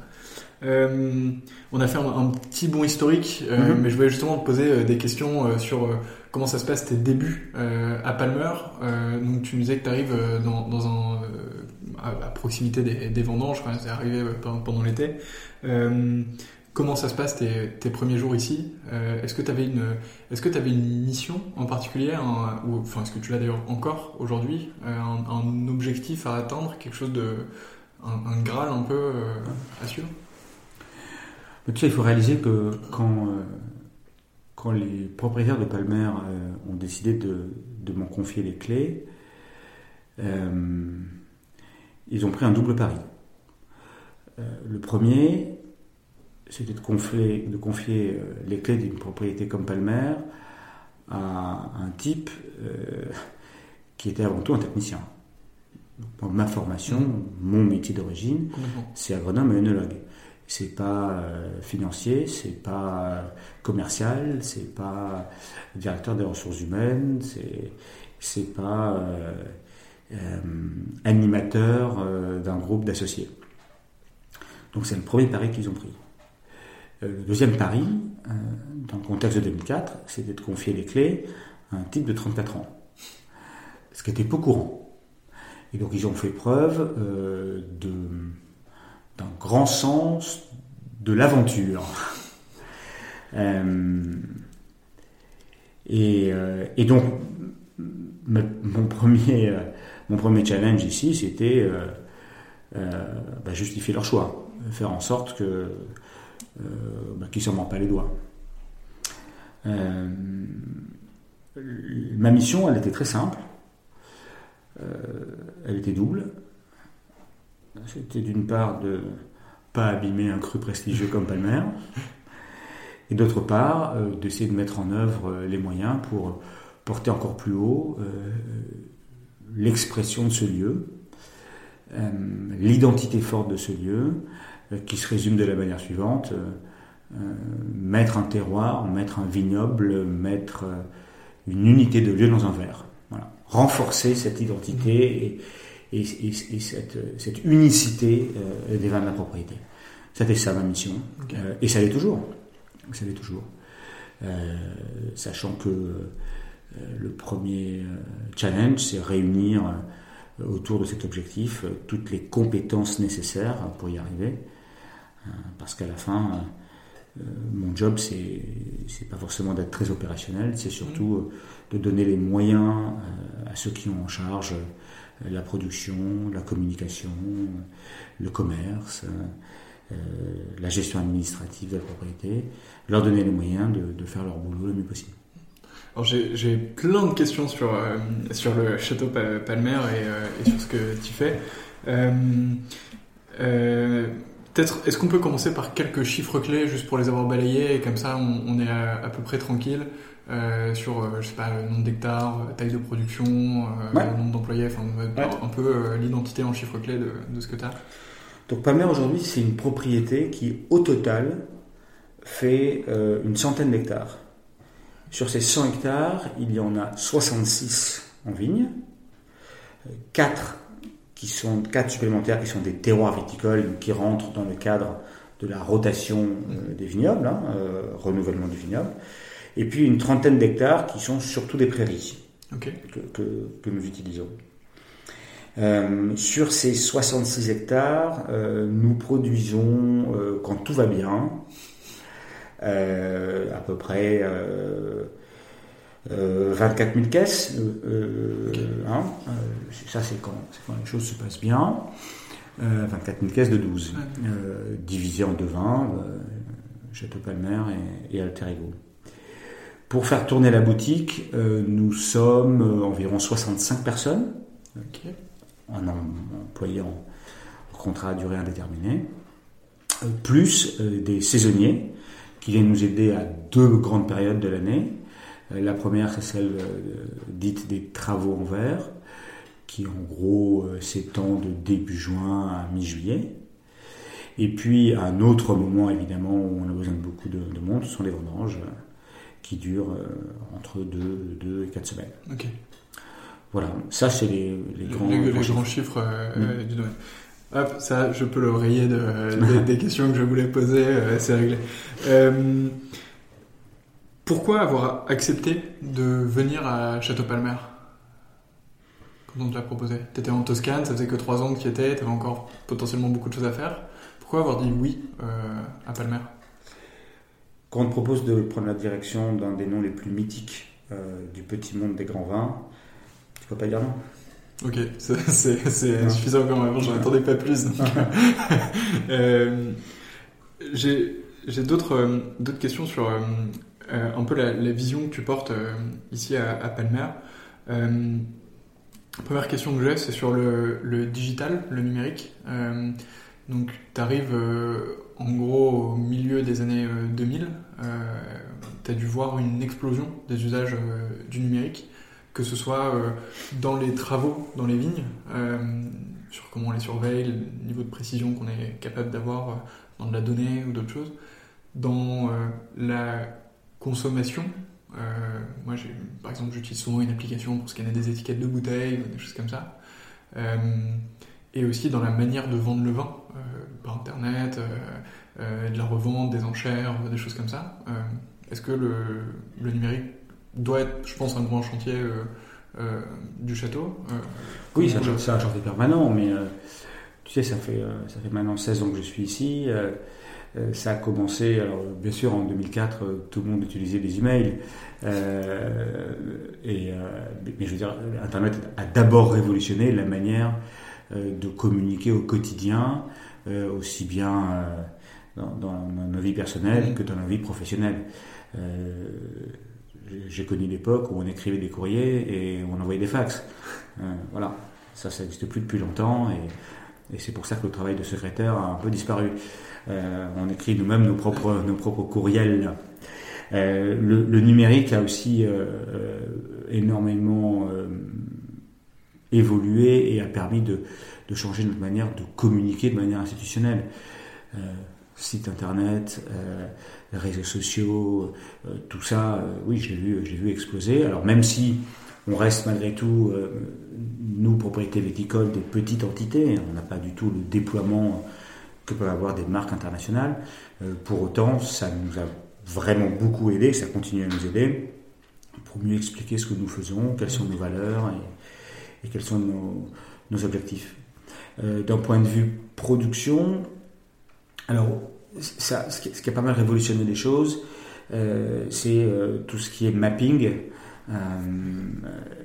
Euh, on a fait un, un petit bon historique, euh, mm -hmm. mais je voulais justement te poser des questions euh, sur comment ça se passe tes débuts à Palmer. donc tu nous disais que tu arrives dans, dans, un à, à proximité des, des, vendanges, quand c'est arrivé pendant, pendant l'été. comment ça se passe tes, tes premiers jours ici? Est-ce que tu avais une est-ce que tu avais une mission en particulier, un, ou enfin est-ce que tu l'as d'ailleurs encore aujourd'hui, un, un, objectif à atteindre, quelque chose de un, un graal un peu à suivre mais tu sais, il faut réaliser que quand, euh, quand les propriétaires de Palmer euh, ont décidé de, de m'en confier les clés, euh, ils ont pris un double pari. le premier, c'était de confier, de confier les clés d'une propriété comme Palmer à un type qui était avant tout un technicien. Ma formation, mmh. mon métier d'origine, c'est agronome et œnologue c'est pas euh, financier, c'est pas euh, commercial, c'est pas directeur des ressources humaines, c'est c'est pas euh, euh animateur d'un groupe d'associés. Donc c'est le premier pari qu'ils ont pris. Le deuxième pari, dans le contexte de 2004, c'était de confier les clés à un type de 34 ans, ce qui était peu courant. Et donc ils ont fait preuve de d'un grand sens de l'aventure. et, et, donc, mon premier, mon premier challenge ici, c'était bah, justifier leur choix, faire en sorte que bah, qu'ils ne s'en mordent pas les doigts. ma mission, elle était très simple. Elle était double. C'était d'une part de pas abîmer un cru prestigieux comme Palmer, et d'autre part euh, d'essayer de mettre en œuvre euh, les moyens pour porter encore plus haut euh, l'expression de ce lieu, l'identité forte de ce lieu, qui se résume de la manière suivante mettre un terroir, mettre un vignoble, mettre une unité de lieu dans un verre. Renforcer cette identité et, et, cette, cette, unicité euh, des vins de la propriété. C'était ça ma mission. Euh, et ça l'est toujours. Ça l'est toujours. Euh, sachant que le premier challenge, c'est réunir autour de cet objectif toutes les compétences nécessaires pour y arriver. parce qu'à la fin, mon job, c'est, c'est pas forcément d'être très opérationnel, c'est surtout mmh. de donner les moyens à ceux qui ont en charge la production, la communication, le commerce, euh, la gestion administrative de la propriété, leur donner les moyens de, faire leur boulot le mieux possible. J'ai plein de questions sur, euh, sur le château Palmer euh, et, sur ce que tu fais. Peut-être, est-ce qu'on peut commencer par quelques chiffres clés juste pour les avoir balayés et comme ça on, est à, peu près tranquille euh, sur, euh, je sais pas, le nombre d'hectares, euh, taille de production, le nombre d'employés, enfin, un peu l'identité en chiffres clés de, de ce que tu as Donc Palmer aujourd'hui, c'est une propriété qui, au total, fait une centaine d'hectares. Sur ces 100 hectares, il y en a 66 en vigne, 4 qui sont 4 supplémentaires qui sont des terroirs viticoles qui rentrent dans le cadre de la rotation des vignobles, hein, renouvellement du vignoble, et puis une trentaine d'hectares qui sont surtout des prairies que, nous utilisons. Euh, sur ces 66 hectares, euh, nous produisons, euh, quand tout va bien, à peu près 24 000 caisses. Hein, ça, c'est quand, quand, les choses se passent bien. 24 000 caisses de 12, divisées en deux vins, Château Palmer et, et Alter Ego. Pour faire tourner la boutique, euh, nous sommes euh, environ 65 personnes, en employés en, contrat à durée indéterminée, euh, plus des saisonniers qui viennent nous aider à deux grandes périodes de l'année. La première, c'est celle dite des travaux en verre, qui en gros s'étend de début juin à mi-juillet. Et puis, un autre moment, évidemment, où on a besoin de beaucoup de, de monde, ce sont les vendanges qui dure euh, entre 2, et 4 semaines. Ok. Voilà, ça c'est les, les, grands, les, grands, chiffres, euh, mm. du domaine. Hop, ça je peux le rayer de, des, questions que je voulais poser, euh, c'est réglé. Pourquoi avoir accepté de venir à Château Palmer quand on te l'a proposé? Tu étais en Toscane, ça faisait que 3 ans que tu y étais, tu avais encore potentiellement beaucoup de choses à faire. Pourquoi avoir dit oui à Palmer? Quand on te propose de prendre la direction d'un des noms les plus mythiques euh, du petit monde des grands vins, tu peux pas dire non. Ok, c'est suffisant quand même, j'en attendais pas plus. euh, J'ai euh, d'autres questions sur euh, un peu la, vision que tu portes ici à, Palmer. première question que j'ai, c'est sur le, digital, le numérique. donc, tu arrives en gros, au milieu des années 2000, tu as dû voir une explosion des usages euh, du numérique, que ce soit euh, dans les travaux, dans les vignes, euh, sur comment on les surveille, le niveau de précision qu'on est capable d'avoir dans de la donnée ou d'autres choses, dans la consommation. moi, par exemple, j'utilise souvent une application pour scanner des étiquettes de bouteilles, des choses comme ça et aussi dans la manière de vendre le vin, euh, par internet, euh, euh, de la revente, des enchères, des choses comme ça. Est-ce que le, numérique doit être, je pense, un grand chantier du château Oui, c'est un chantier permanent, mais tu sais, ça fait, ça fait maintenant 16 ans que je suis ici. Euh, ça a commencé, alors bien sûr en 2004, tout le monde utilisait des emails. et, mais je veux dire, Internet a d'abord révolutionné la manière de communiquer au quotidien, aussi bien dans, dans, nos vies personnelles que dans nos vies professionnelles. J'ai connu l'époque où on écrivait des courriers et on envoyait des fax. voilà, ça, ça n'existe plus depuis longtemps et, et c'est pour ça que le travail de secrétaire a un peu disparu. Euh, on écrit nous-mêmes nos propres, nos propres courriels. Euh, le, numérique a aussi euh, énormément évolué et a permis de, changer notre manière de communiquer de manière institutionnelle. site internet, réseaux sociaux, tout ça, oui, je l'ai vu, vu exploser. Alors même si on reste malgré tout, nous, propriétés viticoles, des petites entités, on n'a pas du tout le déploiement que peuvent avoir des marques internationales. Euh, pour autant, ça nous a vraiment beaucoup aidé, ça continue à nous aider pour mieux expliquer ce que nous faisons, quelles sont nos valeurs et, quels sont nos, objectifs. Euh, d'un point de vue production, alors ce, qui, a pas mal révolutionné les choses, euh, c'est tout ce qui est mapping.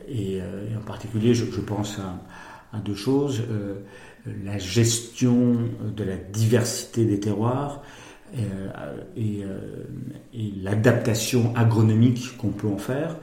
Et, en particulier, je, pense à, à deux choses la gestion de la diversité des terroirs euh, et, euh, et l'adaptation agronomique qu'on peut en faire.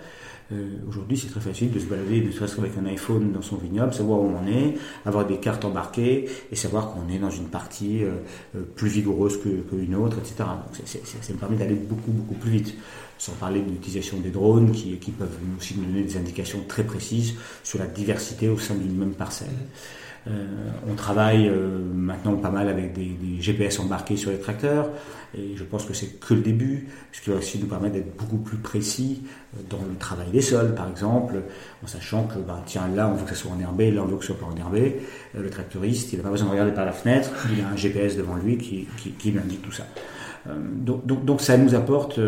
Euh, Aujourd'hui, c'est très facile de se balader, ne serait-ce qu'avec un iPhone dans son vignoble, savoir où on est, avoir des cartes embarquées et savoir qu'on est dans une partie euh, euh plus vigoureuse qu'une autre, etc. Donc, c ça me permet d'aller beaucoup, beaucoup plus vite. Sans parler de l'utilisation des drones qui, peuvent aussi nous donner des indications très précises sur la diversité au sein d'une même parcelle. Euh, on travaille euh, maintenant pas mal avec des, GPS embarqués sur les tracteurs et je pense que c'est que le début, ce qui va aussi nous permettre d'être beaucoup plus précis euh, dans le travail des sols, par exemple, en sachant que bah, tiens là on veut que ça soit enherbé, là on veut que ce soit pas enherbé. Le tracteuriste, il n'a pas besoin de regarder par la fenêtre, il a un GPS devant lui qui, qui, lui indique tout ça. Donc, donc, ça nous apporte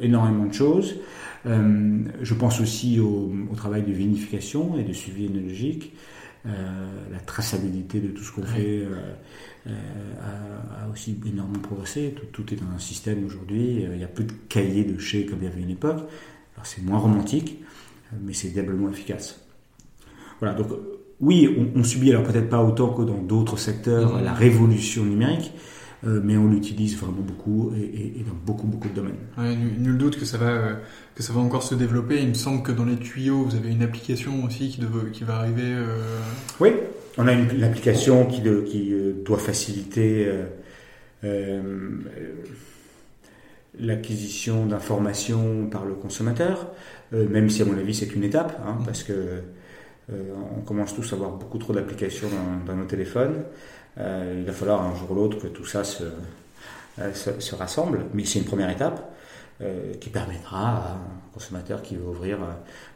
énormément de choses. je pense aussi au, au, travail de vinification et de suivi énologique. Euh, la traçabilité de tout ce qu'on fait euh, euh, a, aussi énormément progressé. Tout, est dans un système aujourd'hui. Il n'y a plus de cahiers de chez comme il y avait une époque. Alors c'est moins romantique, mais c'est diablement efficace. Voilà, donc oui, on, subit alors peut-être pas autant que dans d'autres secteurs mmh. la révolution numérique, euh, mais on l'utilise vraiment beaucoup et, dans beaucoup beaucoup de domaines. nul, doute que ça va euh, que ça va encore se développer. Il me semble que dans les tuyaux, vous avez une application aussi qui, qui va arriver. Euh, oui, on a une, application qui, qui doit faciliter l'acquisition d'informations par le consommateur, même si à mon avis c'est une étape, hein, parce que on commence tous à avoir beaucoup trop d'applications dans, nos téléphones. Euh, il va falloir un jour ou l'autre que tout ça se, euh, se, rassemble, mais c'est une première étape euh, qui permettra à un consommateur qui veut ouvrir,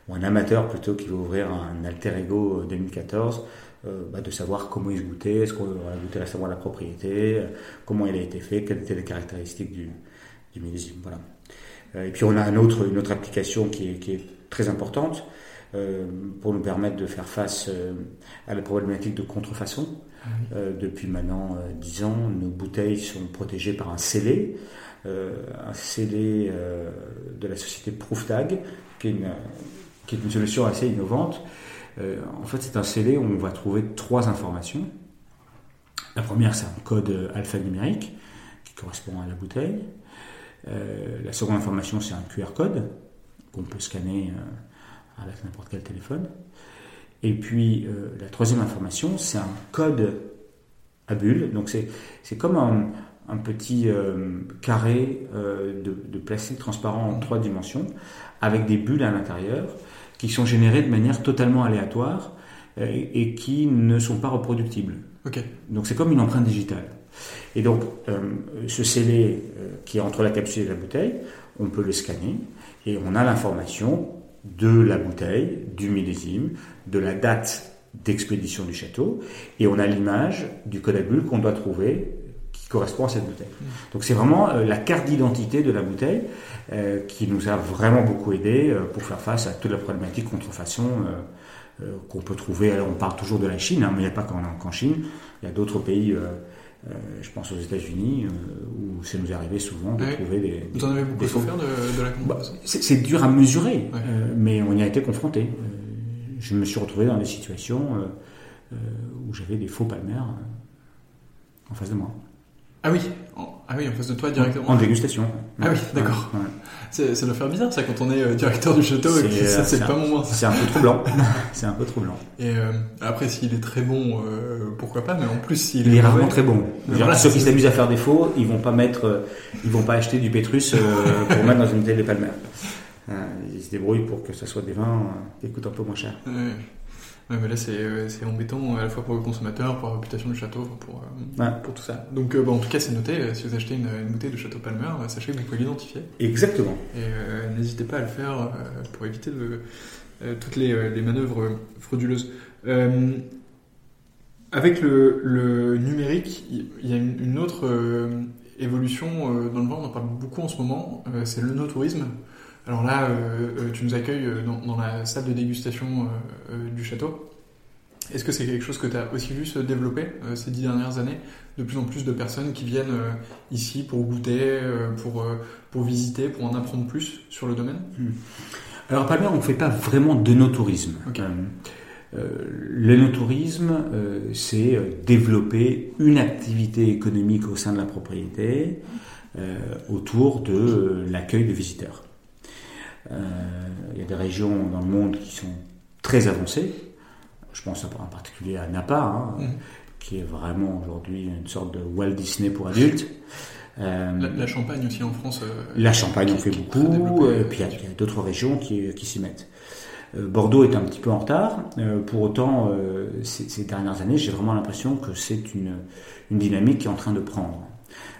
ou un amateur plutôt qui veut ouvrir un alter ego 2014, bah, de savoir comment il se goûtait, est-ce qu'on va goûter à savoir la propriété, comment il a été fait, quelles étaient les caractéristiques du, du millésime. Voilà. et puis on a une autre application qui est très importante pour nous permettre de faire face à la problématique de contrefaçon. Euh, depuis maintenant 10 euh, ans, nos bouteilles sont protégées par un scellé, euh, un scellé de la société Prooftag, qui est une, qui est une solution assez innovante. en fait, c'est un scellé où on va trouver trois informations. La première, c'est un code alphanumérique qui correspond à la bouteille. la seconde information, c'est un QR code qu'on peut scanner avec n'importe quel téléphone. Et puis euh, la troisième information, c'est un code à bulles. Donc c'est comme un, un petit euh, carré euh, de, de, plastique transparent en trois dimensions avec des bulles à l'intérieur qui sont générées de manière totalement aléatoire et, qui ne sont pas reproductibles. Okay. Donc c'est comme une empreinte digitale. Et donc ce scellé qui est entre la capsule et la bouteille, on peut le scanner et on a l'information de la bouteille, du millésime, de la date d'expédition du château, et on a l'image du bulles qu'on doit trouver qui correspond à cette bouteille. Donc c'est vraiment euh, la carte d'identité de la bouteille euh, qui nous a vraiment beaucoup aidé euh, pour faire face à toute la problématique contrefaçon qu'on peut trouver. Alors on parle toujours de la Chine, hein, mais il n'y a pas qu'en Chine, il y a d'autres pays, je pense aux États-Unis, où nous, ça nous est arrivé souvent de trouver des. Vous en avez beaucoup souffert de, de la Bah, c'est dur à mesurer, euh, mais on y a été confronté. Euh, je me suis retrouvé dans des situations euh, euh, où j'avais des faux palmaires euh, en face de moi. Ah oui, en, ah oui, en face de toi directement. En dégustation. Ah oui, d'accord. Ouais, ouais. C'est- Ça doit faire bizarre ça quand on est euh, directeur du château et que ça euh, c'est pas mon moment. C'est un peu troublant. c'est un peu troublant. Et euh, après s'il est très bon, euh, pourquoi pas, mais en plus s'il Il est rarement très bon. Dire, Voilà, ceux qui s'amusent à faire des faux, ils vont pas mettre, ils vont pas acheter du pétrus pour mettre dans une bouteille de palmer. Ils se débrouillent pour que ça soit des vins qui coûtent un peu moins cher. Ouais. Ouais, mais là c'est euh, embêtant à la fois pour le consommateur, pour la réputation du château, pour, euh, Ouais. pour tout ça. Donc euh, en tout cas c'est noté, euh, si vous achetez une, une bouteille de Château Palmer, euh, sachez que vous pouvez l'identifier. Exactement. Et euh, n'hésitez pas à le faire euh, pour éviter de, euh, toutes les, euh, les manœuvres euh, frauduleuses. Euh, avec le, le numérique, il y a une, une autre euh, évolution euh, dans le vin, on en parle beaucoup en ce moment, euh, c'est le no-tourisme. Alors là, euh, euh, tu nous accueilles euh, dans, dans la salle de dégustation du château. Est-ce que c'est quelque chose que tu as aussi vu se développer euh, ces dix dernières années? De plus en plus de personnes qui viennent euh, ici pour goûter, euh, pour, pour visiter, pour en apprendre plus sur le domaine? Alors à Palmer, on ne fait pas vraiment de no-tourisme. Le no-tourisme, c'est développer une activité économique au sein de la propriété autour de l'accueil de visiteurs. Euh, Il y a des régions dans le monde qui sont très avancées. Je pense en particulier à Napa, hein, Mhm. qui est vraiment aujourd'hui une sorte de Walt Disney pour adultes. Euh, La, la Champagne aussi en France. euh, la Champagne en qui- fait qui est très beaucoup, et puis il y a, d'autres régions qui, qui s'y mettent. Euh, Bordeaux est un petit peu en retard. pour autant, ces, ces dernières années, j'ai vraiment l'impression que c'est une, une dynamique qui est en train de prendre.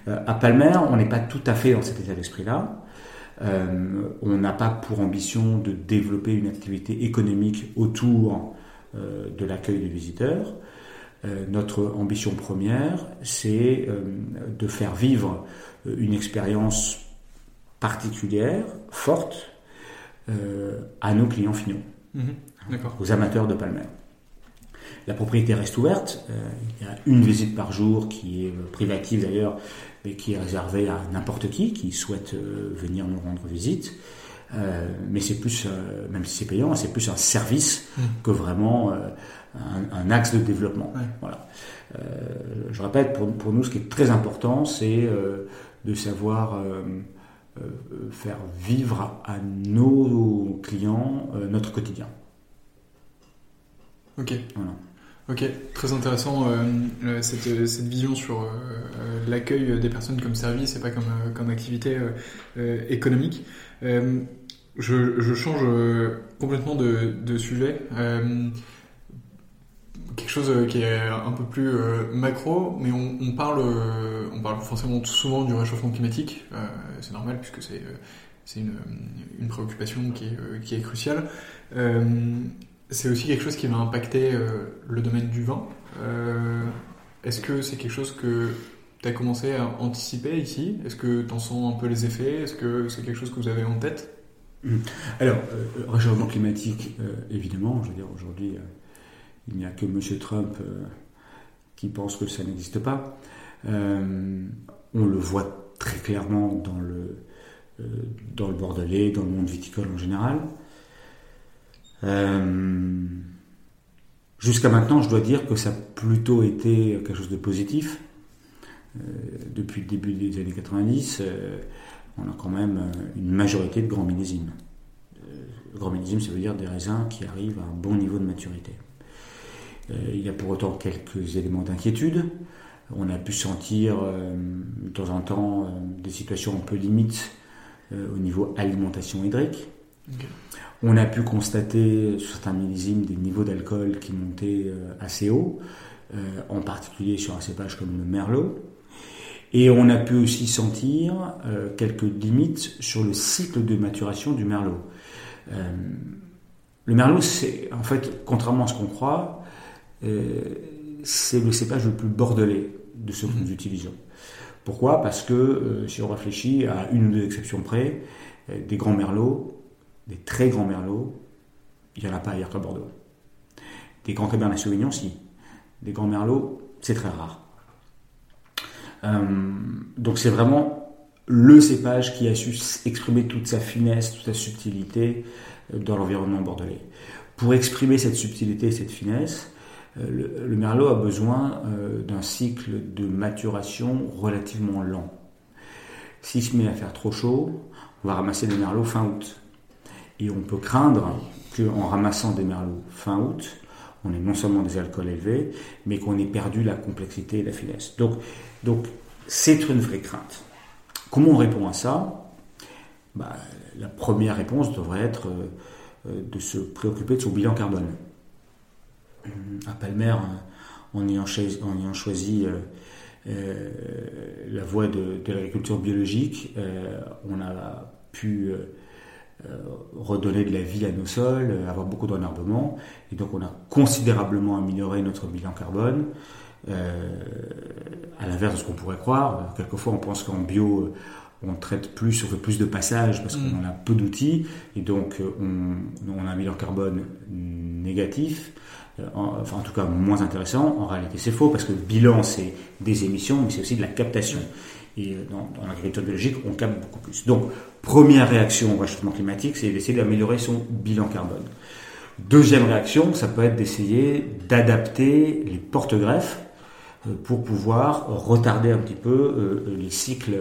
À Palmer, on n'est pas tout à fait dans cet état d'esprit-là. Euh, on n'a pas pour ambition de développer une activité économique autour euh, de l'accueil des visiteurs. Euh, notre ambition première, c'est de faire vivre une expérience particulière, forte, à nos clients finaux, Mhm. D'accord. aux amateurs de Palmer. La propriété reste ouverte. euh, il y a une visite par jour qui est euh, privative d'ailleurs, mais qui est réservée à n'importe qui qui souhaite euh, venir nous rendre visite. Euh, mais c'est plus, euh, même si c'est payant, c'est plus un service Mhm. que vraiment euh, un, un axe de développement. Ouais. Voilà. Je répète, pour, pour nous, ce qui est très important, c'est de savoir faire vivre à nos clients notre quotidien. Ok. Voilà. Ok, très intéressant euh, euh, cette, vision sur euh, l'accueil des personnes comme service et pas comme, activité économique. Je, change complètement de, sujet. Quelque chose qui est un peu plus macro, mais on, parle, on parle forcément souvent du réchauffement climatique. C'est normal puisque c'est une, préoccupation qui est, qui est cruciale. C'est aussi quelque chose qui va impacter euh, le domaine du vin. Euh, Est-ce que c'est quelque chose que tu as commencé à anticiper ici? Est-ce que tu en sens un peu les effets? Est-ce que c'est quelque chose que vous avez en tête? Alors, euh, réchauffement climatique, euh, évidemment, je veux dire, aujourd'hui, euh, il n'y a que M. Trump euh, qui pense que ça n'existe pas. Euh, on le voit très clairement dans le, euh, dans le Bordelais, dans le monde viticole en général. Euh, Jusqu'à maintenant, je dois dire que ça a plutôt été quelque chose de positif. Euh, depuis le début des années 90, euh, on a quand même une majorité de grands millésimes. Le grand millésime, ça veut dire des raisins qui arrivent à un bon niveau de maturité. Il y a pour autant quelques éléments d'inquiétude. On a pu sentir de temps en temps des situations un peu limites au niveau alimentation hydrique. On a pu constater sur certains millésimes des niveaux d'alcool qui montaient euh, assez haut, euh, en particulier sur un cépage comme le merlot. Et on a pu aussi sentir euh, quelques limites sur le cycle de maturation du merlot. Le merlot, c'est en fait, contrairement à ce qu'on croit, c'est le cépage le plus bordelais de ceux que nous utilisons. Pourquoi? Parce que euh, si on réfléchit à une ou deux exceptions près, euh, des grands merlots, des très grands merlots, il n'y en a pas ailleurs qu'à Bordeaux. Des grands Cabernet Sauvignon, si. Des grands merlots, c'est très rare. donc c'est vraiment le cépage qui a su exprimer toute sa finesse, toute sa subtilité dans l'environnement bordelais. Pour exprimer cette subtilité et cette finesse, le, le, merlot a besoin d'un cycle de maturation relativement lent. S'il se met à faire trop chaud, on va ramasser des merlots fin août. Et on peut craindre qu'en ramassant des merlots fin août, on ait non seulement des alcools élevés, mais qu'on ait perdu la complexité et la finesse. Donc, donc c'est une vraie crainte. Comment on répond à ça? Bah, La première réponse devrait être euh, de se préoccuper de son bilan carbone. À Palmer, en ayant, en ayant choisi euh, euh, la voie de, l'agriculture biologique, on a pu euh, redonner de la vie à nos sols, euh, avoir beaucoup d'enherbement. Et donc on a considérablement amélioré notre bilan carbone. Euh, à l'inverse de ce qu'on pourrait croire, quelquefois on pense qu'en bio on traite plus, on fait plus de passages parce qu'on mm. a peu d'outils et donc on, on, a un bilan carbone négatif, enfin en tout cas moins intéressant. En réalité c'est faux parce que le bilan c'est des émissions mais c'est aussi de la captation. Et euh, dans, dans l'agriculture biologique, on capte beaucoup plus. Donc, première réaction au réchauffement climatique, c'est d'essayer d'améliorer son bilan carbone. Deuxième réaction, ça peut être d'essayer d'adapter les porte-greffes euh, pour pouvoir retarder un petit peu euh, les cycles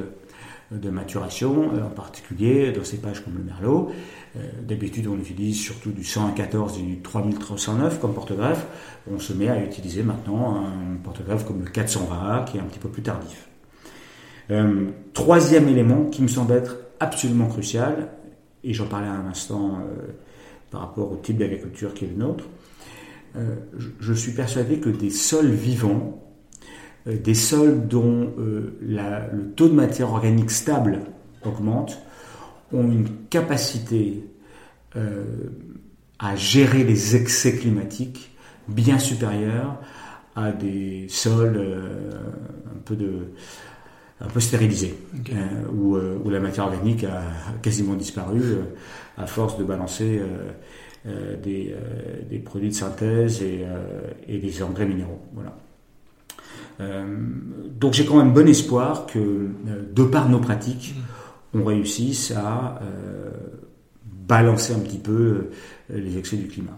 de maturation, en particulier dans ces pages comme le merlot. D'habitude, on utilise surtout du 114 et du 3309 comme porte-greffe. On se met à utiliser maintenant un porte-greffe comme le 420 qui est un petit peu plus tardif. Euh, troisième élément qui me semble être absolument crucial, et j'en parlais à un instant euh, par rapport au type d'agriculture qui est le nôtre, euh, je, suis persuadé que des sols vivants, des sols dont le taux de matière organique stable augmente, ont une capacité à gérer les excès climatiques bien supérieure à des sols un peu de un peu stérilisé, euh, euh, où, la matière organique a quasiment disparu euh, à force de balancer des, produits de synthèse et, des engrais minéraux. Voilà. donc j'ai quand même bon espoir que, de par nos pratiques, mm. on réussisse à balancer un petit peu les excès du climat.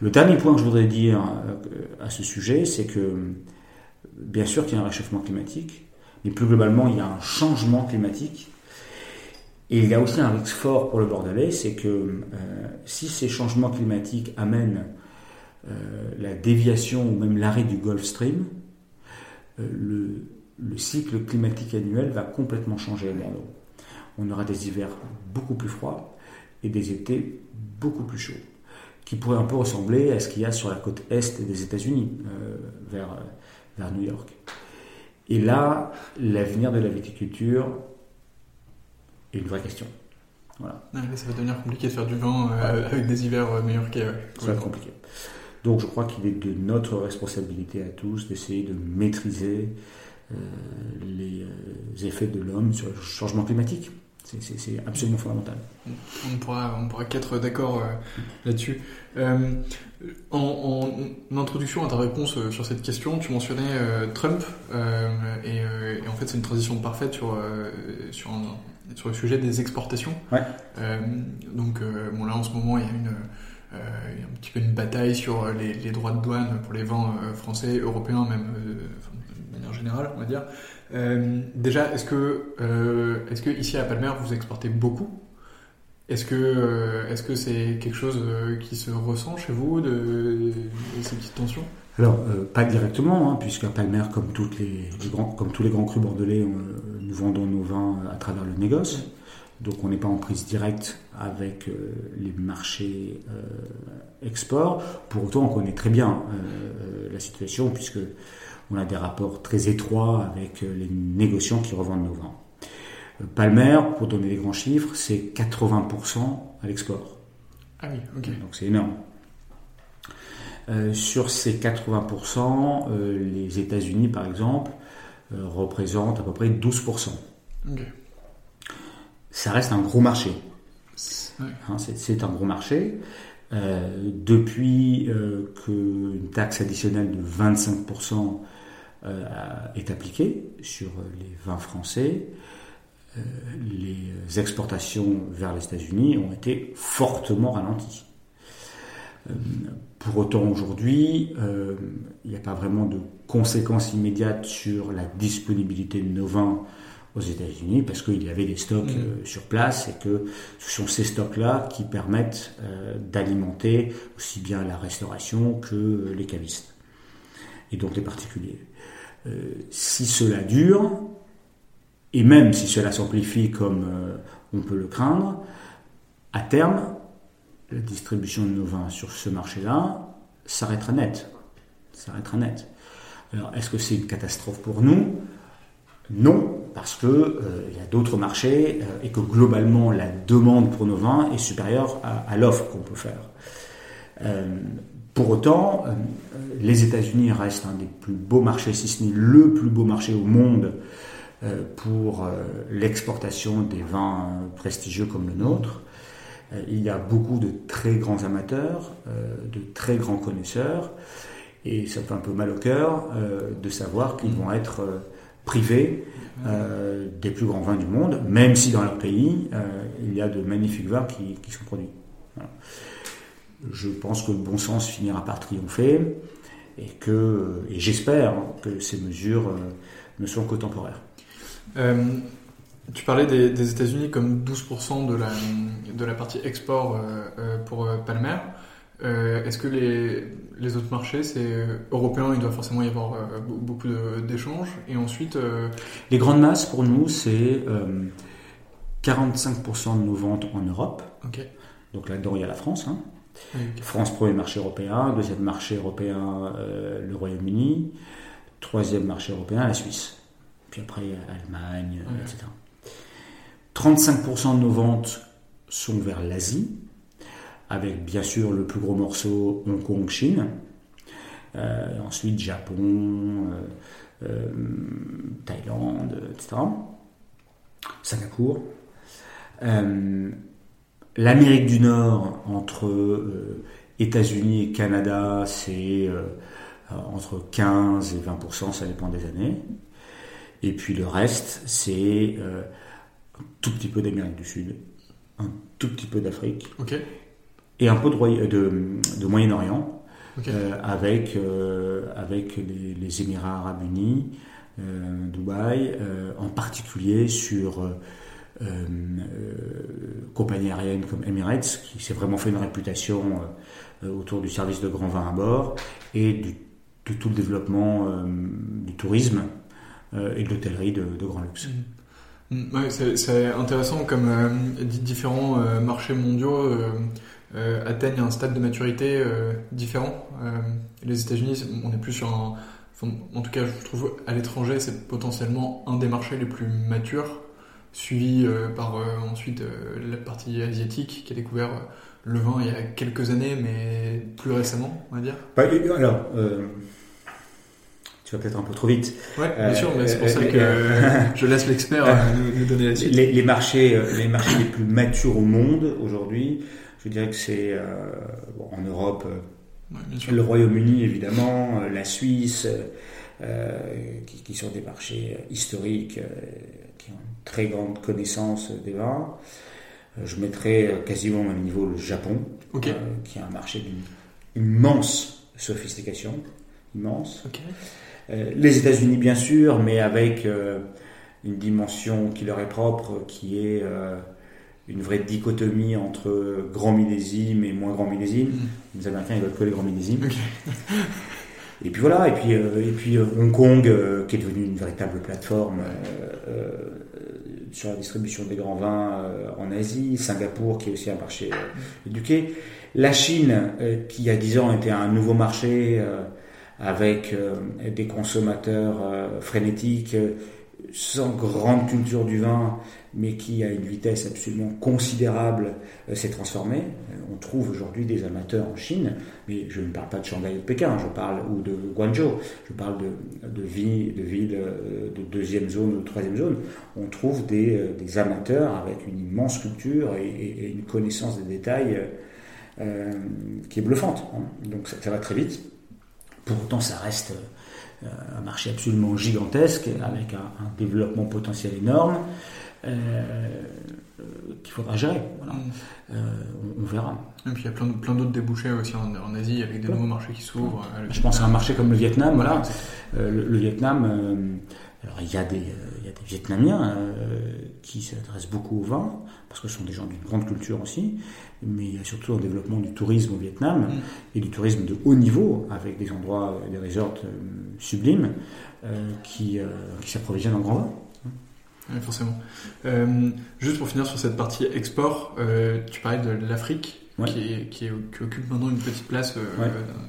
Le dernier point que je voudrais dire à ce sujet, c'est que bien sûr qu'il y a un réchauffement climatique, mais plus globalement, il y a un changement climatique. Et il y a aussi un risque fort pour le Bordelais, c'est que euh, si ces changements climatiques amènent euh, la déviation ou même l'arrêt du Gulf Stream, euh, le, le, cycle climatique annuel va complètement changer à. On aura des hivers beaucoup plus froids et des étés beaucoup plus chauds, qui pourraient un peu ressembler à ce qu'il y a sur la côte est des États-Unis, vers New York. Et là, l'avenir de la viticulture est une vraie question. Voilà. ça va devenir compliqué de faire du vin euh, avec des hivers euh, meilleurs qu'hier. Ça va être compliqué. Donc je crois qu'il est de notre responsabilité à tous d'essayer de maîtriser euh, les effets de l'homme sur le changement climatique. C'est absolument fondamental. On pourra, on pourra qu'être d'accord euh, là-dessus. Euh, en, introduction à ta réponse euh, sur cette question, tu mentionnais Trump, et, en fait c'est une transition parfaite sur, sur, sur, le sujet des exportations. Ouais. donc bon, là en ce moment il y a une... un petit peu une bataille sur les, les, droits de douane pour les vins français, européens, même de manière générale, on va dire. Euh, déjà, est-ce que, euh, est-ce que ici à Palmer vous exportez beaucoup? Est-ce que, euh, est-ce que c'est quelque chose qui se ressent chez vous de, ces petites tensions? Alors, pas directement, hein, puisqu'à Palmer, comme, les, grands, comme tous les grands crus bordelais, nous vendons nos vins à travers le négoce. Donc on n'est pas en prise directe avec les marchés export. Pour autant, on connaît très bien la situation puisque on a des rapports très étroits avec euh, les négociants qui revendent nos vins. Euh, Palmer, pour donner des grands chiffres, c'est 80% à l'export. Ah oui, ok. Donc c'est énorme. Euh, sur ces 80%, les États-Unis, par exemple, représentent à peu près 12%. Ça reste un gros marché. Hein, c'est un gros marché. depuis qu'une taxe additionnelle de 25% est appliqué sur les vins français. Les exportations vers les États-Unis ont été fortement ralenties. Pour autant, aujourd'hui, il n'y a pas vraiment de conséquences immédiates sur la disponibilité de nos vins aux États-Unis parce qu'il y avait des stocks mm. euh, sur place et que ce sont ces stocks-là qui permettent euh, d'alimenter aussi bien la restauration que les cavistes et donc les particuliers. Euh, si cela dure, et même si cela s'amplifie comme on peut le craindre, à terme, la distribution de nos vins sur ce marché-là s'arrêtera net. S'arrêtera net. Alors, est-ce que c'est une catastrophe pour nous? Non, parce qu'il euh, y a d'autres marchés euh, et que globalement la demande pour nos vins est supérieure à, l'offre qu'on peut faire. Euh, pour autant, les États-Unis restent un des plus beaux marchés, si ce n'est le plus beau marché au monde pour l'exportation des vins prestigieux comme le nôtre. Il y a beaucoup de très grands amateurs, de très grands connaisseurs, et ça fait un peu mal au cœur de savoir qu'ils vont être privés euh, des plus grands vins du monde, même si dans leur pays, euh, il y a de magnifiques vins qui, sont produits. Je pense que le bon sens finira par triompher et et j'espère que ces mesures euh, ne sont que temporaires. Tu parlais des, États-Unis comme 12% de la, de la partie export pour Palmer. Euh, est-ce que les, les, autres marchés, c'est européen, il doit forcément y avoir euh, beaucoup d'échanges. Et ensuite. Euh, les grandes masses, pour nous, c'est 45% de nos ventes en Europe. Donc là-dedans, il y a la France. Hein. France, premier marché européen. Deuxième marché européen, le Royaume-Uni. Troisième marché européen, la Suisse. Puis après, l'Allemagne, etc. 35% de nos ventes sont vers l'Asie avec bien sûr le plus gros morceau Hong Kong, Chine, euh, ensuite Japon, euh, euh, Thaïlande, etc. Singapour. L'Amérique du Nord, entre États-Unis et Canada, c'est entre 15 et 20%, ça dépend des années. Et puis le reste, c'est un tout petit peu d'Amérique du Sud, un tout petit peu d'Afrique. Et un peu de, de, Moyen-Orient, euh, avec, euh, avec les, Émirats arabes unis, euh, Dubaï, en particulier sur compagnies aériennes comme Emirates, qui s'est vraiment fait une réputation autour du service de grand vin à bord, et de tout le développement du tourisme et de l'hôtellerie de, de, grand luxe. Mm. Mm. c'est intéressant comme différents marchés mondiaux euh, atteignent un stade de maturité euh, différent. Euh, les États-Unis, on est plus sur un. en tout cas, je trouve à l'étranger, c'est potentiellement un des marchés les plus matures, suivi par ensuite la partie asiatique qui a découvert le vin il y a quelques années, mais plus récemment, on va dire. Bah, alors, tu vas peut-être un peu trop vite. Oui, bien sûr, mais c'est pour ça que je laisse l'expert nous, donner la suite. Les, les, marchés, les marchés les plus matures au monde aujourd'hui, je dirais que c'est euh, en Europe, euh, le Royaume-Uni évidemment, euh, la Suisse, qui, sont des marchés historiques, qui ont une très grande connaissance des vins. Je mettrais quasiment au même niveau le Japon, qui est un marché d'une immense sophistication, immense. Les États-Unis bien sûr, mais avec une dimension qui leur est propre, qui est une vraie dichotomie entre grand millésime et moins grand millésime. Mm. Les Américains, ils veulent que les grands millésimes. Et puis voilà, et puis, euh, et puis euh, Hong Kong, euh, qui est devenu une véritable plateforme sur la distribution des grands vins en Asie, Singapour, qui est aussi un marché éduqué, la Chine, qui il y a 10 ans était un nouveau marché avec des consommateurs frénétiques, sans grande culture du vin, mais qui à une vitesse absolument considérable euh, s'est transformé. Euh, on trouve aujourd'hui des amateurs en Chine, mais je ne parle pas de Shanghai ou de Pékin, je parle ou de Guangzhou, je parle de, de, villes, de villes euh, de deuxième zone ou de troisième zone. On trouve des, des amateurs avec une immense culture et, une connaissance des détails qui est bluffante. Hein. Donc ça, va très vite. Pourtant, ça reste un marché absolument gigantesque, avec un, un développement potentiel énorme. qu'il faudra gérer. Voilà. Mm. on, verra. Et puis il y a plein, plein d'autres débouchés aussi en, Asie, avec des nouveaux marchés qui s'ouvrent. Je pense à un marché comme le Vietnam. Voilà. le, Vietnam, alors il y a des, il y a des Vietnamiens qui s'intéressent beaucoup au vin, parce que ce sont des gens d'une grande culture aussi, mais il y a surtout un développement du tourisme au Vietnam mm. et du tourisme de haut niveau, avec des endroits, des resorts euh, sublimes euh, qui, euh, qui s'approvisionnent en grand vin. Oui, forcément. juste pour finir sur cette partie export, tu parlais de l'Afrique, qui, qui, occupe maintenant une petite place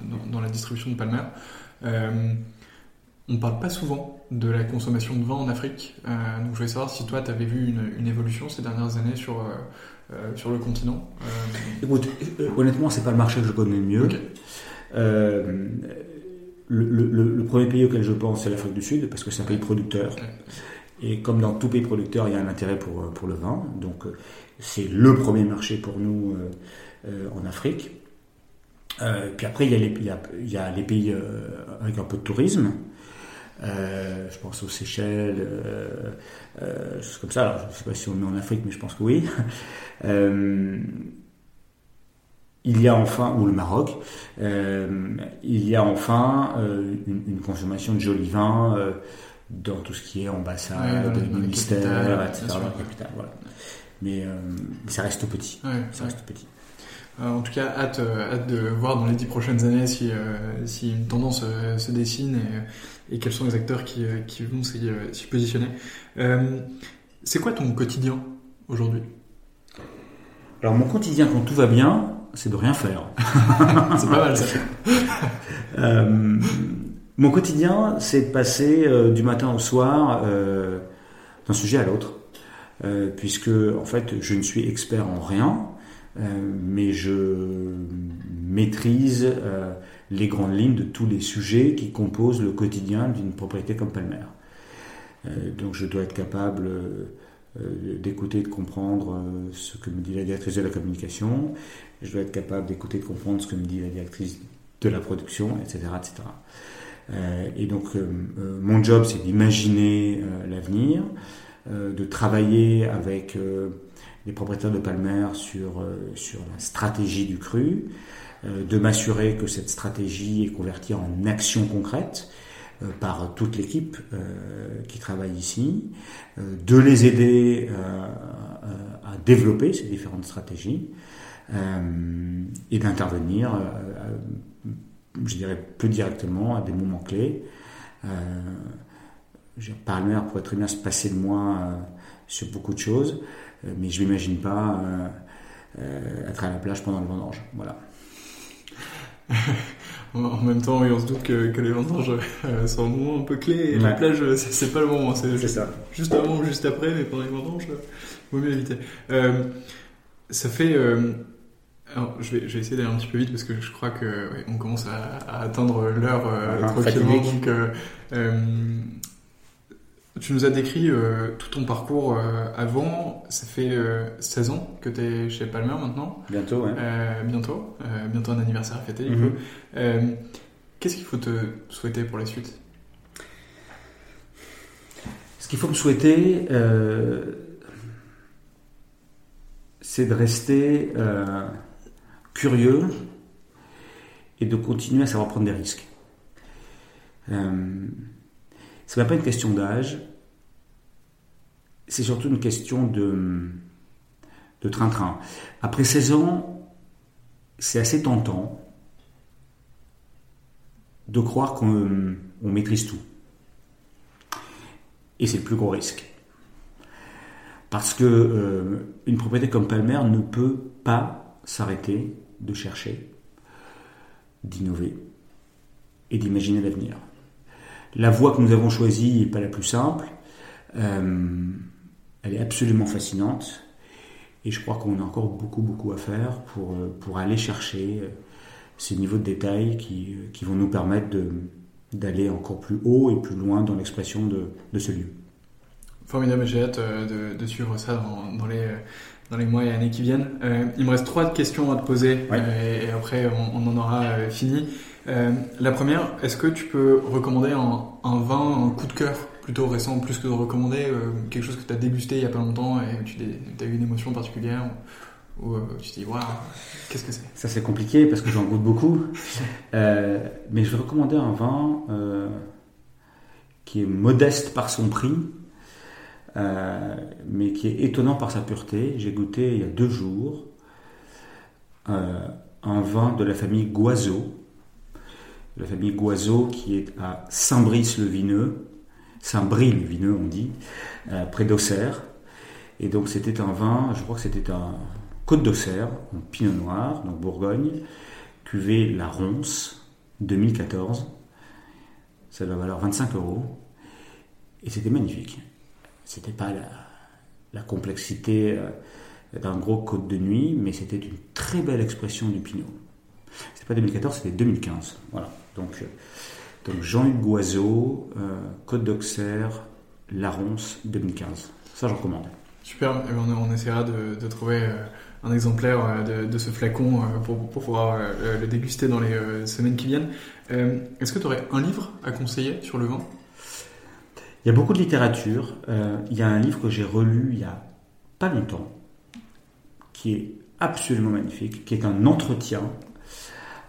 dans, dans, la distribution de Palmer. On ne parle pas souvent de la consommation de vin en Afrique. Euh, donc je voulais savoir si toi, tu avais vu une, évolution ces dernières années sur, euh, euh, sur le continent. Écoute, honnêtement, c'est pas le marché que je connais le mieux. Le, premier pays auquel je pense, c'est l'Afrique du Sud, parce que c'est un pays producteur. Et comme dans tout pays producteur, il y a un intérêt pour, pour le vin. Donc c'est le premier marché pour nous en Afrique. puis après, il y a les, il y a les pays avec un peu de tourisme. Euh, je pense aux Seychelles, euh, euh, choses comme ça. Alors, je ne sais pas si on est en Afrique, mais je pense que oui. il y a enfin, ou le Maroc, il y a enfin une, consommation de jolis vins dans tout ce qui est ambassade, ministère, etc. Capitale, voilà. Mais ça reste petit. ça reste petit. En tout cas, hâte, hâte de voir dans les dix prochaines années si, si une tendance se dessine et, et quels sont les acteurs qui, euh, qui vont s'y euh, positionner. Euh, c'est quoi ton quotidien aujourd'hui? Alors mon quotidien quand tout va bien, c'est de rien faire. c'est pas mal ça. mon quotidien, c'est de passer du matin au soir d'un sujet à l'autre. puisque en fait je ne suis expert en rien, mais je maîtrise les grandes lignes de tous les sujets qui composent le quotidien d'une propriété comme Palmer. Euh, donc je dois être capable euh, d'écouter, de comprendre euh, ce que me dit la directrice de la communication, je dois être capable d'écouter, de comprendre ce que me dit la directrice de la production, etc. etc. et donc mon job c'est d'imaginer l'avenir, de travailler avec les propriétaires de Palmer sur, sur la stratégie du cru, euh, de m'assurer que cette stratégie est convertie en action concrète euh, par toute l'équipe euh, qui travaille ici, de les aider à développer ces différentes stratégies et d'intervenir, je dirais, plus directement à des moments clés. Palmer pourrait très bien se passer de moi sur beaucoup de choses, mais je ne m'imagine pas être à la plage pendant le vendange. Voilà. en même temps, on se doute que, les vendanges euh, sont un moment un peu clé et la plage, euh, c'est pas le moment. C'est ça. Juste avant ou juste après, mais pendant les vendanges, il euh, vaut mieux éviter. ça fait. alors, je vais, je vais essayer d'aller un petit peu vite parce que je crois que on commence à, atteindre l'heure ah, tranquillement. Donc, tu nous as décrit euh, tout ton parcours euh, avant. Ça fait 16 euh, ans que tu es chez Palmer maintenant. Bientôt, ouais. bientôt. bientôt un anniversaire à fêter, du coup. Qu'est-ce qu'il faut te souhaiter pour la suite? Ce qu'il faut me souhaiter, c'est de rester curieux et de continuer à savoir prendre des risques. Ce n'est pas une question d'âge, c'est surtout une question de, de train-train. Après 16 ans, c'est assez tentant de croire qu'on maîtrise tout. Et c'est le plus gros risque. Parce que euh, une propriété comme Palmer ne peut pas s'arrêter de chercher, d'innover et d'imaginer l'avenir. La voie que nous avons choisie n'est pas la plus simple. Euh, elle est absolument fascinante. Et je crois qu'on a encore beaucoup, beaucoup à faire pour, euh, pour aller chercher euh, ces niveaux de détail qui, qui vont nous permettre d'aller encore plus haut et plus loin dans l'expression de, de, ce lieu. Formidable, j'ai hâte de, de, suivre ça dans, dans, les, dans les mois et années qui viennent. il me reste trois questions à te poser et, après on, on, en aura fini. Euh, la première, est-ce que tu peux recommander un, un, vin, un coup de cœur plutôt récent, plus que de recommander euh, quelque chose que tu as dégusté il y a pas longtemps et tu as eu une émotion particulière ou, euh, tu te dis, waouh, qu'est-ce que c'est? Ça c'est compliqué parce que j'en goûte beaucoup. Euh, mais je vais recommander un vin qui est modeste par son prix, mais qui est étonnant par sa pureté. J'ai goûté il y a deux jours un vin de la famille La famille Guazot qui est à Saint-Brice-le-Vineux, Saint-Brie-le-Vineux on dit, euh, près d'Auxerre. Et donc c'était un vin, je crois que c'était un Côte d'Auxerre, en Pinot Noir, donc Bourgogne, cuvée La Ronce, 2014. Ça doit valoir 25 euros. Et c'était magnifique. C'était pas la, la complexité euh, d'un gros côte de nuit, mais c'était une très belle expression du Pinot. C'était pas 2014, c'était 2015. Voilà. Donc, euh, donc Jean-Hugues Guazot, euh, Côte d'Auxerre, Laronce, 2015. Ça, j'en recommande. Super, eh ben, on, essaiera de, trouver euh, un exemplaire de, ce flacon pour, pouvoir le déguster dans les semaines qui viennent. Est-ce que tu aurais un livre à conseiller sur le vin? Il y a beaucoup de littérature. il y a un livre que j'ai relu il y a pas longtemps, qui est absolument magnifique, qui est un entretien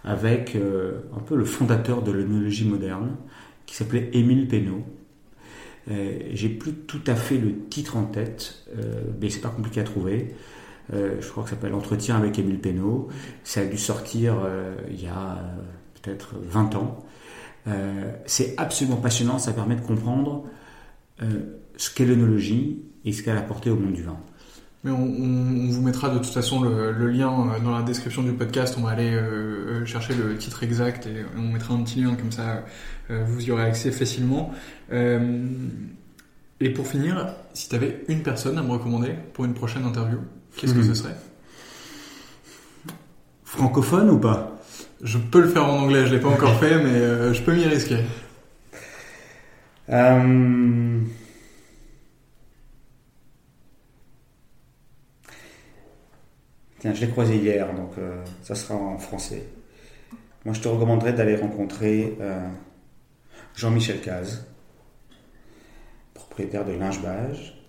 avec euh, un peu le fondateur de l'œnologie moderne, qui s'appelait Émile Pénaud. Euh, j'ai plus tout à fait le titre en tête, euh, mais c'est pas compliqué à trouver. je crois que ça s'appelle Entretien avec Émile Pénaud. Ça a dû sortir il y a peut-être 20 ans. c'est absolument passionnant, ça permet de comprendre ce qu'est l'œnologie et ce qu'elle a apporté au monde du vin. Mais on, vous mettra de toute façon le, lien euh, dans la description du podcast. On va aller euh, euh, chercher le titre exact et on mettra un petit lien comme ça, vous y aurez accès facilement. et pour finir, si tu avais une personne à me recommander pour une prochaine interview, qu'est-ce que hmm. ce serait? Francophone ou pas? Je peux le faire en anglais, je l'ai pas encore fait, mais je peux m'y risquer. Tiens, je l'ai croisé hier, donc euh, ça sera en français. Moi, je te recommanderais d'aller rencontrer euh, Jean-Michel Caz, propriétaire de Lingebage,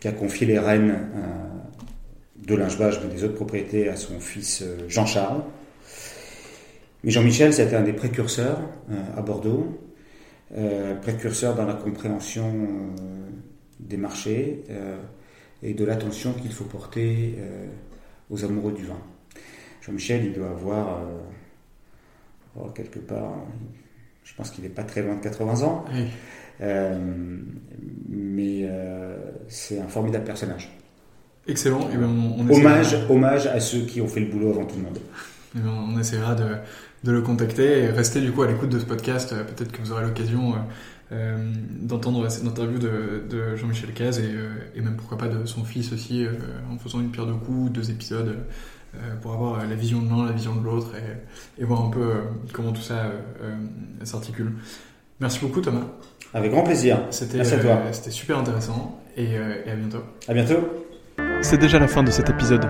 qui a confié les rênes euh, de Lingebage, mais des autres propriétés, à son fils Jean-Charles. Mais Jean-Michel, c'était un des précurseurs à Bordeaux, précurseur dans la compréhension des marchés et de l'attention qu'il faut porter aux amoureux du vin. Jean-Michel, il doit avoir euh, oh, quelque part, je pense qu'il n'est pas très loin de 80 ans, euh, mais euh, c'est un formidable personnage. Excellent. Et eh ben, on, hommage, hommage à ceux qui ont fait le boulot avant tout le monde. Eh ben, on essaiera de, de, le contacter et rester du coup à l'écoute de ce podcast. Peut-être que vous aurez l'occasion d'entendre cette interview de, de Jean-Michel Caz et, et, même pourquoi pas de son fils aussi en faisant une pierre de coups, deux épisodes pour avoir la vision de l'un, la vision de l'autre et, et, voir un peu comment tout ça s'articule. Merci beaucoup Thomas. Avec grand plaisir. C'était C'était super intéressant et, et à bientôt. À bientôt. C'est déjà la fin de cet épisode.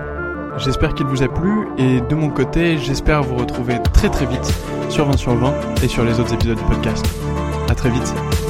J'espère qu'il vous a plu et de mon côté, j'espère vous retrouver très très vite sur 20 sur 20 et sur les autres épisodes du podcast. À très vite.